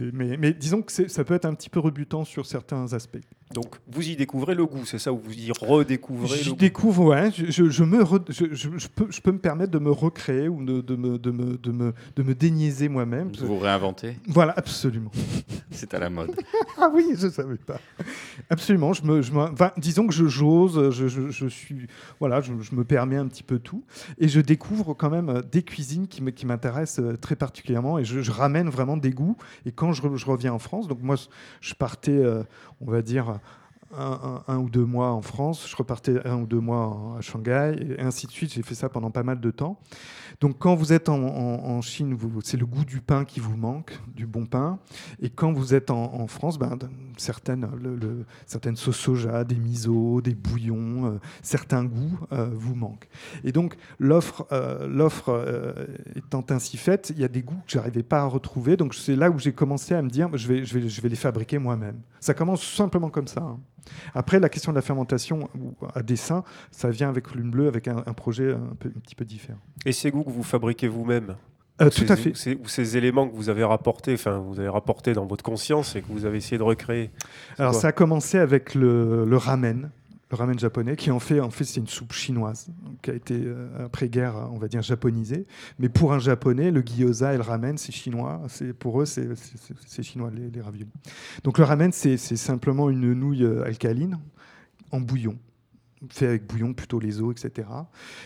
Mais, mais disons que ça peut être un petit peu rebutant sur certains aspects. Donc vous y découvrez le goût, c'est ça, ou vous y redécouvrez le J'y goût découvre, ouais. Je, je- je me re- je, je- je peux, je peux me permettre de me recréer ou de, de me, de, me, de, me, de me déniaiser moi-même. Vous vous réinventez, Voilà, absolument. *laughs* c'est à la mode. *laughs* Ah oui, je savais pas. Absolument. Je me, je me- enfin, disons que je j'ose, je, je- je suis, voilà, je, je me permets un petit peu tout, et je découvre quand même euh, des cuisines qui m'intéressent euh, très particulièrement, et je, je ramène vraiment des goûts. Et quand je reviens en France, donc moi, je partais, euh, on va dire. Un, ou deux mois en France, je repartais un ou deux mois à Shanghai, et ainsi de suite. J'ai fait ça pendant pas mal de temps. Donc quand vous êtes en, Chine, c'est le goût du pain qui vous manque, du bon pain. Et quand vous êtes en, France, ben, certaines, certaines sauces soja, des misos, des bouillons, euh, certains goûts euh, vous manquent. Et donc l'offre euh, étant ainsi faite, il y a des goûts que j'arrivais pas à retrouver. Donc c'est là où j'ai commencé à me dire, je vais les fabriquer moi-même. Ça commence simplement comme ça. hein. Après, la question de la fermentation à dessin, ça vient avec Lune Bleue, avec un, un projet un, peu, un petit peu différent. Et ces goûts que vous fabriquez vous-même Euh, ou tout ces- à fait. ces- Ou ces éléments que vous avez rapportés, enfin, vous avez rapportés dans votre conscience et que vous avez essayé de recréer. Alors ça a commencé avec le, le ramen, le ramen japonais, qui en fait, en fait c'est une soupe chinoise, qui a été euh, après-guerre, on va dire, japonisée. Mais pour un japonais, le gyoza et le ramen, c'est chinois. C'est pour eux, c'est chinois les, raviolis. Donc le ramen, c'est simplement une nouille euh, alcaline en bouillon fait avec bouillon, plutôt les os, etc.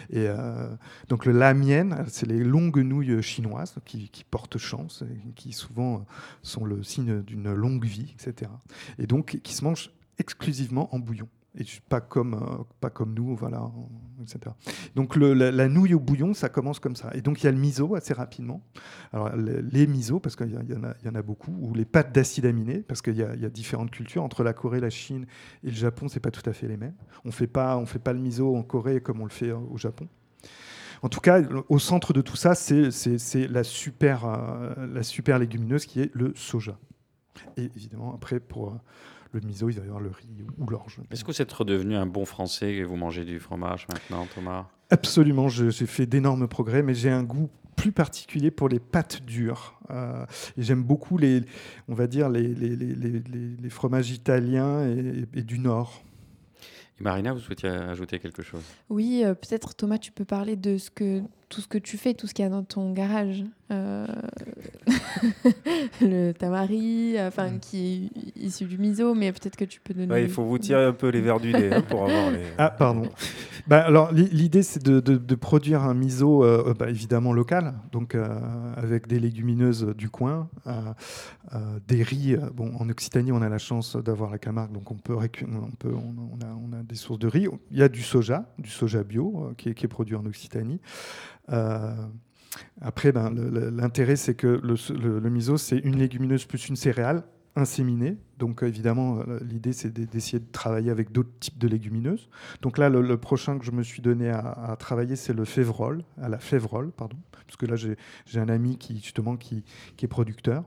Et euh, donc le lamien, c'est les longues nouilles chinoises qui, portent chance, qui souvent sont le signe d'une longue vie, etc. Et donc qui se mangent exclusivement en bouillon. Et pas comme, euh, pas comme nous, voilà, etc. Donc la, nouille au bouillon, ça commence comme ça. Et donc il y a le miso assez rapidement. Alors le- les miso, parce qu'il y, y en a- beaucoup, ou les pâtes d'acide aminé, parce qu'il y, y a différentes cultures. Entre la Corée, la Chine et le Japon, c'est pas tout à fait les mêmes. On fait pas, on fait pas le miso en Corée comme on le fait euh, au Japon. En tout cas, au centre de tout ça, c'est la super, euh, la super légumineuse qui est le soja. Et évidemment, après, pour le miso, il va y avoir le riz ou l'orge. Est-ce que vous êtes redevenu un bon Français et vous mangez du fromage maintenant, Thomas? Absolument, j'ai fait d'énormes progrès, mais j'ai un goût plus particulier pour les pâtes dures. Euh, j'aime beaucoup les, on va dire, les, les, les- les- les- les fromages italiens et, et du Nord. Et Marina, vous souhaitiez ajouter quelque chose? Oui, euh, peut-être Thomas, tu peux parler de ce que, tout ce que tu fais, tout ce qu'il y a dans ton garage. Euh, *laughs* le tamari, enfin, qui est issu du miso, mais peut-être que tu peux donner. Ouais, il faut vous tirer un peu les verres du nez hein, pour avoir les. Ah, pardon. Bah, alors, l'i- l'idée, c'est de, de- de produire un miso, euh, bah, évidemment local, donc euh, avec des légumineuses du coin, euh, euh, des riz. euh, Bon, en Occitanie, on a la chance d'avoir la Camargue, donc on peut, on peut, on, on a, on a des sources de riz. Il y a du soja, du soja bio, euh, qui, est, qui est produit en Occitanie. Euh, après, ben, l'intérêt, c'est que le, miso, c'est une légumineuse plus une céréale inséminée. Donc, euh, évidemment, euh, l'idée, c'est d'e- d'essayer de travailler avec d'autres types de légumineuses. Donc là, le, prochain que je me suis donné à, travailler, c'est le févrole, à la févrole, pardon. Parce que là, j'ai un ami qui, justement, qui est producteur.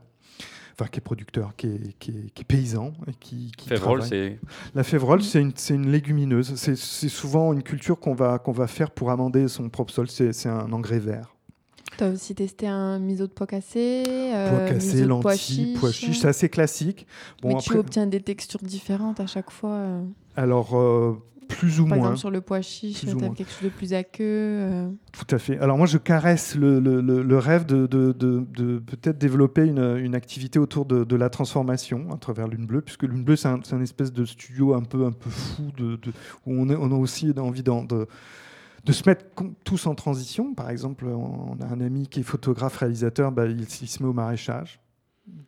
Enfin, qui est producteur, qui est, qui est- qui est paysan. Et qui, qui Févrole, travaille. c'est La févrole, c'est une, c'est une légumineuse. C'est c'est souvent une culture qu'on va, qu'on va faire pour amender son propre sol. C'est c'est un engrais vert. Tu as aussi testé un miso de pois cassé, euh, Pois pois lentilles, pois chiches, chiches. c'est assez classique. mais tu obtiens des textures différentes à chaque fois. euh. alors, euh, plus ou Par moins. exemple, sur le pois chiche, tu as quelque chose de plus aqueux. euh. Tout à fait. Alors moi, je caresse le, le- le- rêve de, de- de- de peut-être développer une, une activité autour de, de la transformation à travers Lune Bleue, puisque Lune Bleue, c'est un, c'est un espèce de studio un peu, un peu fou, de, de- où on, est- on a aussi envie d'en- de, de se mettre tous en transition. Par exemple, on a un ami qui est photographe, réalisateur, bah, il, il se met au maraîchage.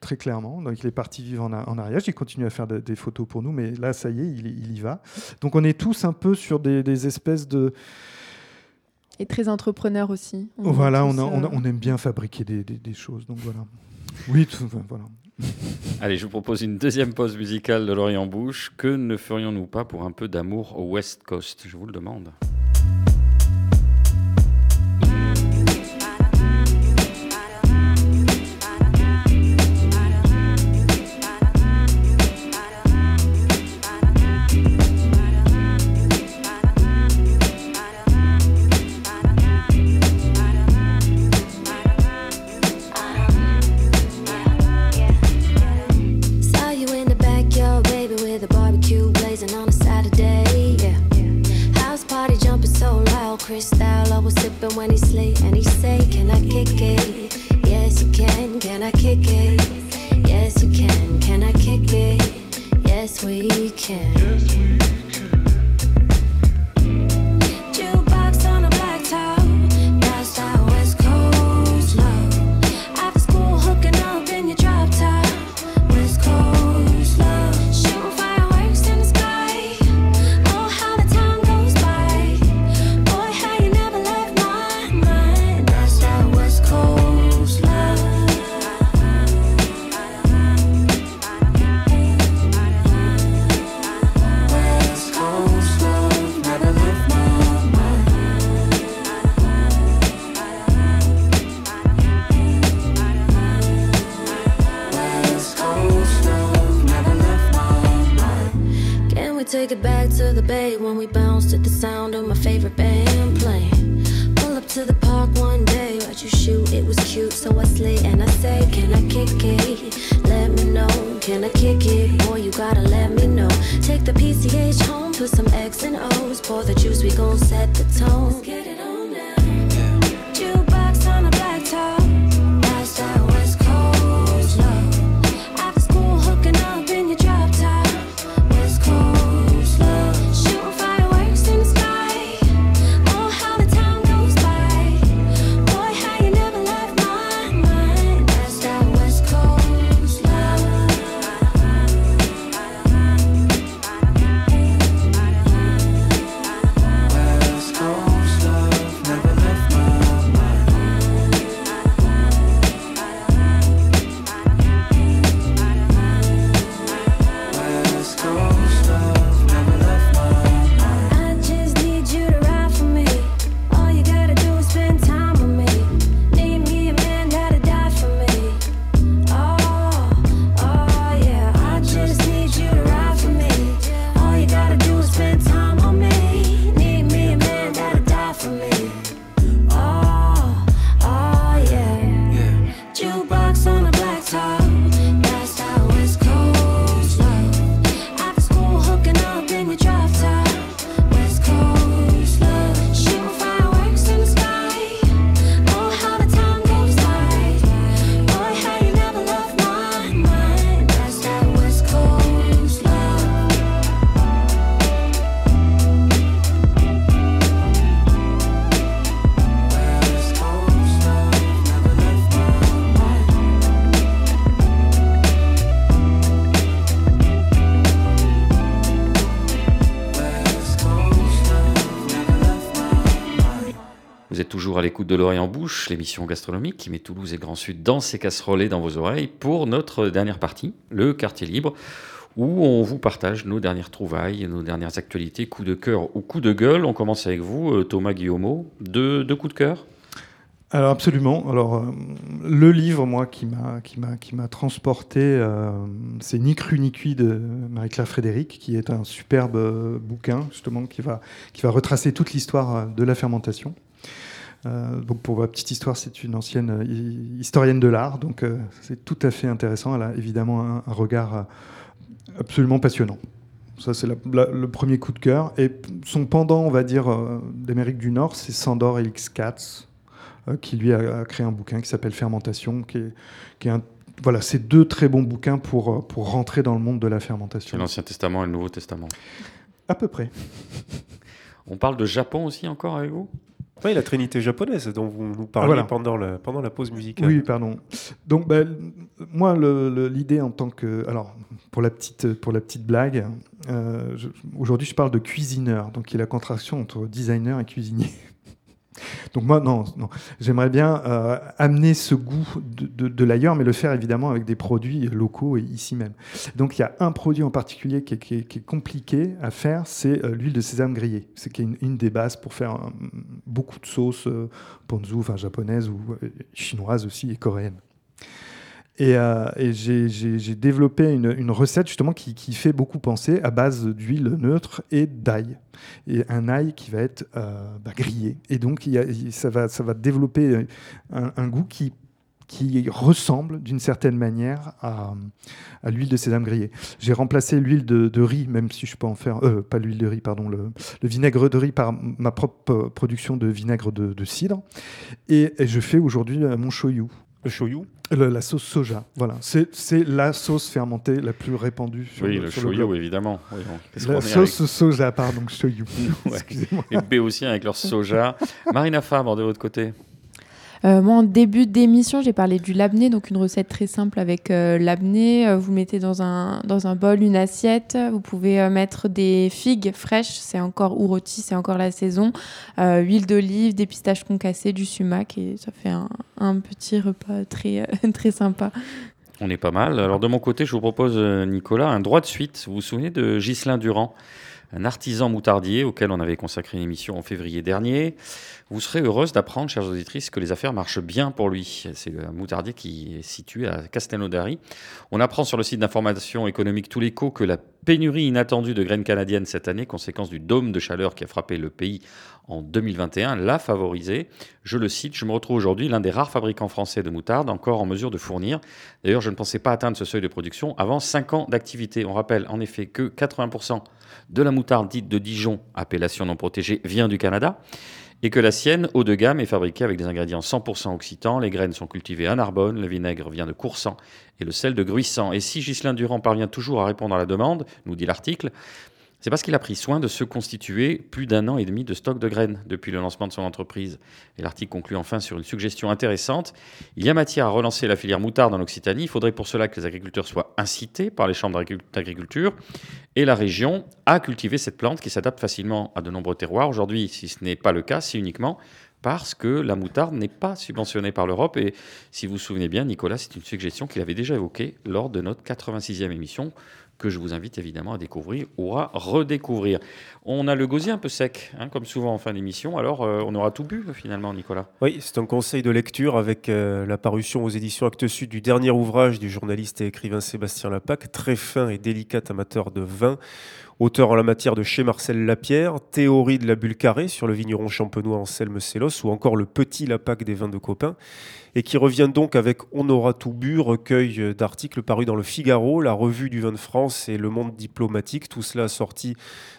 Très clairement. Donc, il est parti vivre en, en Ariège. Il continue à faire de- des photos pour nous, mais là, ça y est, il, il y va. Donc, on est tous un peu sur des, des espèces de, Et très entrepreneur aussi. On Voilà, on, a- on, a- euh, on aime bien fabriquer des, des- des choses, donc voilà. *laughs* Oui, tout, voilà. Allez, je vous propose une deuxième pause musicale de Lorient Bouche. Que ne ferions-nous pas pour un peu d'amour au West Coast? Je vous le demande. Vous êtes toujours à l'écoute de l'oreille en bouche, l'émission gastronomique qui met Toulouse et Grand Sud dans ses casseroles et dans vos oreilles pour notre dernière partie, le quartier libre, où on vous partage nos dernières trouvailles, nos dernières actualités, coups de cœur ou coups de gueule. On commence avec vous, euh, Thomas Guillaumeau. Deux, coups de cœur? Alors absolument. Alors euh, le livre, moi, qui m'a qui m'a qui m'a transporté, euh, c'est Ni cru ni cuit de Marie-Claire Frédéric, qui est un superbe bouquin justement qui va qui va retracer toute l'histoire de la fermentation. Euh, donc pour la petite histoire, c'est une ancienne euh, hi- historienne de l'art, donc euh, c'est tout à fait intéressant. Elle a évidemment un, un regard absolument passionnant. Ça, c'est le premier coup de cœur. Et son pendant, on va dire, d'Amérique du Nord, c'est Sandor Elix Katz, qui lui a, créé un bouquin qui s'appelle Fermentation, qui est, qui est un- voilà, c'est deux très bons bouquins pour, pour rentrer dans le monde de la C'est fermentation. l'Ancien Testament et le Nouveau Testament. À peu près. On parle de Japon aussi encore avec vous? Oui, la trinité japonaise dont vous nous parliez Voilà. pendant, la, pendant la pause musicale. Oui, pardon. Donc, bah, moi, l'idée en tant que. Alors, pour la petite, pour la petite blague, euh, aujourd'hui, je parle de cuisineur, donc qui est la contraction entre designer et cuisinier. Donc, moi, non, non. j'aimerais bien euh, amener ce goût de, l'ailleurs, mais le faire évidemment avec des produits locaux et ici même. Donc, il y a un produit en particulier qui est, compliqué à faire, c'est euh, l'huile de sésame grillée. C'est qui est une, des bases pour faire euh, beaucoup de sauces ponzu, enfin japonaise ou chinoise aussi et coréenne. Et, euh, j'ai- développé une, recette justement qui, fait beaucoup penser à base d'huile neutre et d'ail. Et un ail qui va être euh, bah, grillé. Et donc ça, va, développer un, un goût qui, ressemble d'une certaine manière à, l'huile de sésame grillée. J'ai remplacé l'huile de, riz, même si je peux en faire, euh, pas l'huile de riz, pardon, le, vinaigre de riz par ma propre euh, production de vinaigre de, cidre. Et, et je fais aujourd'hui euh, mon shoyu. Le shoyu Le- la sauce soja, voilà. C'est c'est la sauce fermentée la plus répandue sur Oui, le, le sur le shoyu, globe. évidemment. Oui, La sauce soja, pardon, shoyu. *laughs* Ouais. Excusez-moi. avec- Et Béotien avec leur soja. Marina Fabre, de votre côté moi, en début d'émission, j'ai parlé du labné, donc une recette très simple avec euh, labné. Euh, vous mettez dans un, dans un bol une assiette. Vous pouvez euh, mettre des figues fraîches, c'est encore ou rôti, c'est encore la saison. Euh, huile d'olive, des pistaches concassées, du sumac et ça fait un, un petit repas très, euh, *laughs* très sympa. On est pas mal. Alors de mon côté, je vous propose, euh, Nicolas, un droit de suite. Vous vous souvenez de Ghislain Durand? Un artisan moutardier auquel on avait consacré une émission en février dernier. Vous serez heureuse d'apprendre, chères auditrices, que les affaires marchent bien pour lui. C'est un moutardier qui est situé à Castelnaudary. On apprend sur le site d'information économique Tous l'écho que la pénurie inattendue de graines canadiennes cette année, conséquence du dôme de chaleur qui a frappé le pays en 2021, l'a favorisé. Je le cite, je me retrouve aujourd'hui l'un des rares fabricants français de moutarde encore en mesure de fournir. D'ailleurs, je ne pensais pas atteindre ce seuil de production avant 5 ans d'activité. On rappelle en effet que 80% de la moutarde dite de Dijon, appellation non protégée, vient du Canada et que la sienne, haut de gamme, est fabriquée avec des ingrédients 100% occitans. Les graines sont cultivées à Narbonne, le vinaigre vient de Coursan et le sel de Gruissant. Et si Ghislain Durand parvient toujours à répondre à la demande, nous dit l'article, c'est parce qu'il a pris soin de se constituer plus d'un an et demi de stock de graines depuis le lancement de son entreprise. Et l'article conclut enfin sur une suggestion intéressante. Il y a matière à relancer la filière moutarde en Occitanie. Il faudrait pour cela que les agriculteurs soient incités par les chambres d'agriculture et la région à cultiver cette plante qui s'adapte facilement à de nombreux terroirs. Aujourd'hui, si ce n'est pas le cas, c'est uniquement parce que la moutarde n'est pas subventionnée par l'Europe. Et si vous vous souvenez bien, Nicolas, c'est une suggestion qu'il avait déjà évoquée lors de notre 86e émission que je vous invite évidemment à découvrir ou à redécouvrir. On a le gosier un peu sec, hein, comme souvent en fin d'émission, alors euh, on aura tout bu finalement, Nicolas. Oui, c'est un conseil de lecture avec euh, la parution aux éditions Actes Sud du dernier ouvrage du journaliste et écrivain Sébastien Lapac, très fin et délicat amateur de vin, auteur en la matière de Chez Marcel Lapierre, Théorie de la bulle carrée sur le vigneron champenois Anselme Sélos ou encore Le Petit Lapac des vins de copains et qui revient donc avec On aura tout bu, recueil d'articles parus dans le Figaro, la revue du vin de France et le monde diplomatique, tout cela sorti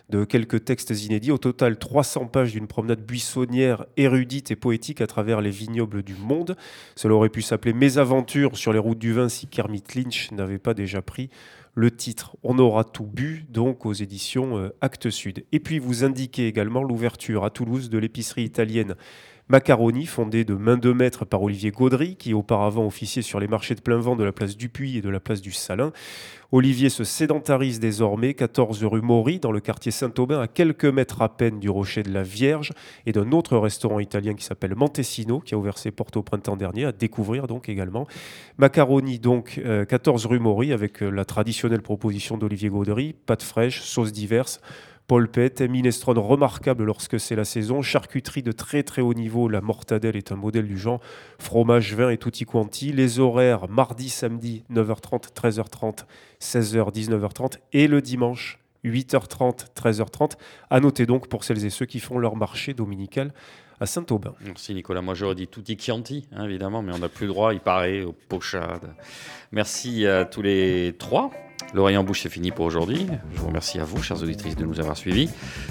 de quelques textes inédits. Au total, 300 pages d'une promenade buissonnière érudite et poétique à travers les vignobles du monde. Cela aurait pu s'appeler Mes aventures sur les routes du vin si Kermit Lynch n'avait pas déjà pris le titre On aura tout bu, donc aux éditions euh, Actes Sud. Et puis vous indiquez également l'ouverture à Toulouse de l'épicerie italienne Macaroni, fondée de main de maître par Olivier Gaudry, qui auparavant officiait sur les marchés de plein vent de la place du Puy et de la place du Salin. Olivier se sédentarise désormais, 14 rue Maury, dans le quartier Saint-Aubin, à quelques mètres à peine du Rocher de la Vierge, et d'un autre restaurant italien qui s'appelle Montesino, qui a ouvert ses portes au printemps dernier, à découvrir donc également. Macaroni, donc, euh, 14 rue Maury, avec euh, la traditionnelle proposition d'Olivier Gaudry, pâtes fraîches, sauces diverses, polpette, minestrone remarquable lorsque c'est la saison, charcuterie de très très haut niveau, la mortadelle est un modèle du genre, fromage, vin et tutti quanti, les horaires mardi, samedi 9h30, 13h30, 16h, 19h30 et le dimanche 8h30, 13h30. À noter donc pour celles et ceux qui font leur marché dominical à Saint-Aubin. Merci Nicolas. Moi j'aurais dit tutti chianti, hein, évidemment, mais on n'a plus le droit, il paraît, aux pochades. Merci à tous les trois. L'oreille en bouche, c'est fini pour aujourd'hui. Je vous remercie à vous, chères auditrices, de nous avoir suivis.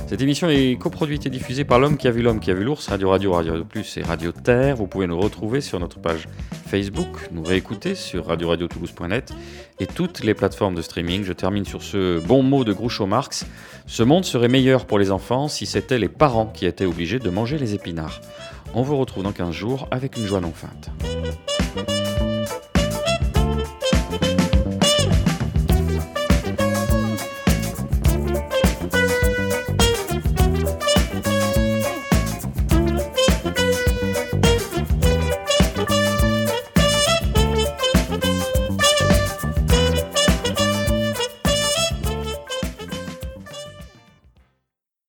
Cette émission est coproduite et diffusée par l'homme qui a vu l'homme qui a vu l'ours, Radio Radio, Radio Plus et Radio Terre. Vous pouvez nous retrouver sur notre page Facebook, nous réécouter sur radio-radio-toulouse.net et toutes les plateformes de streaming. Je termine sur ce bon mot de Groucho Marx. Ce monde serait meilleur pour les enfants si c'était les parents qui étaient obligés de manger les épinards. On vous retrouve dans 15 jours avec une joie non feinte.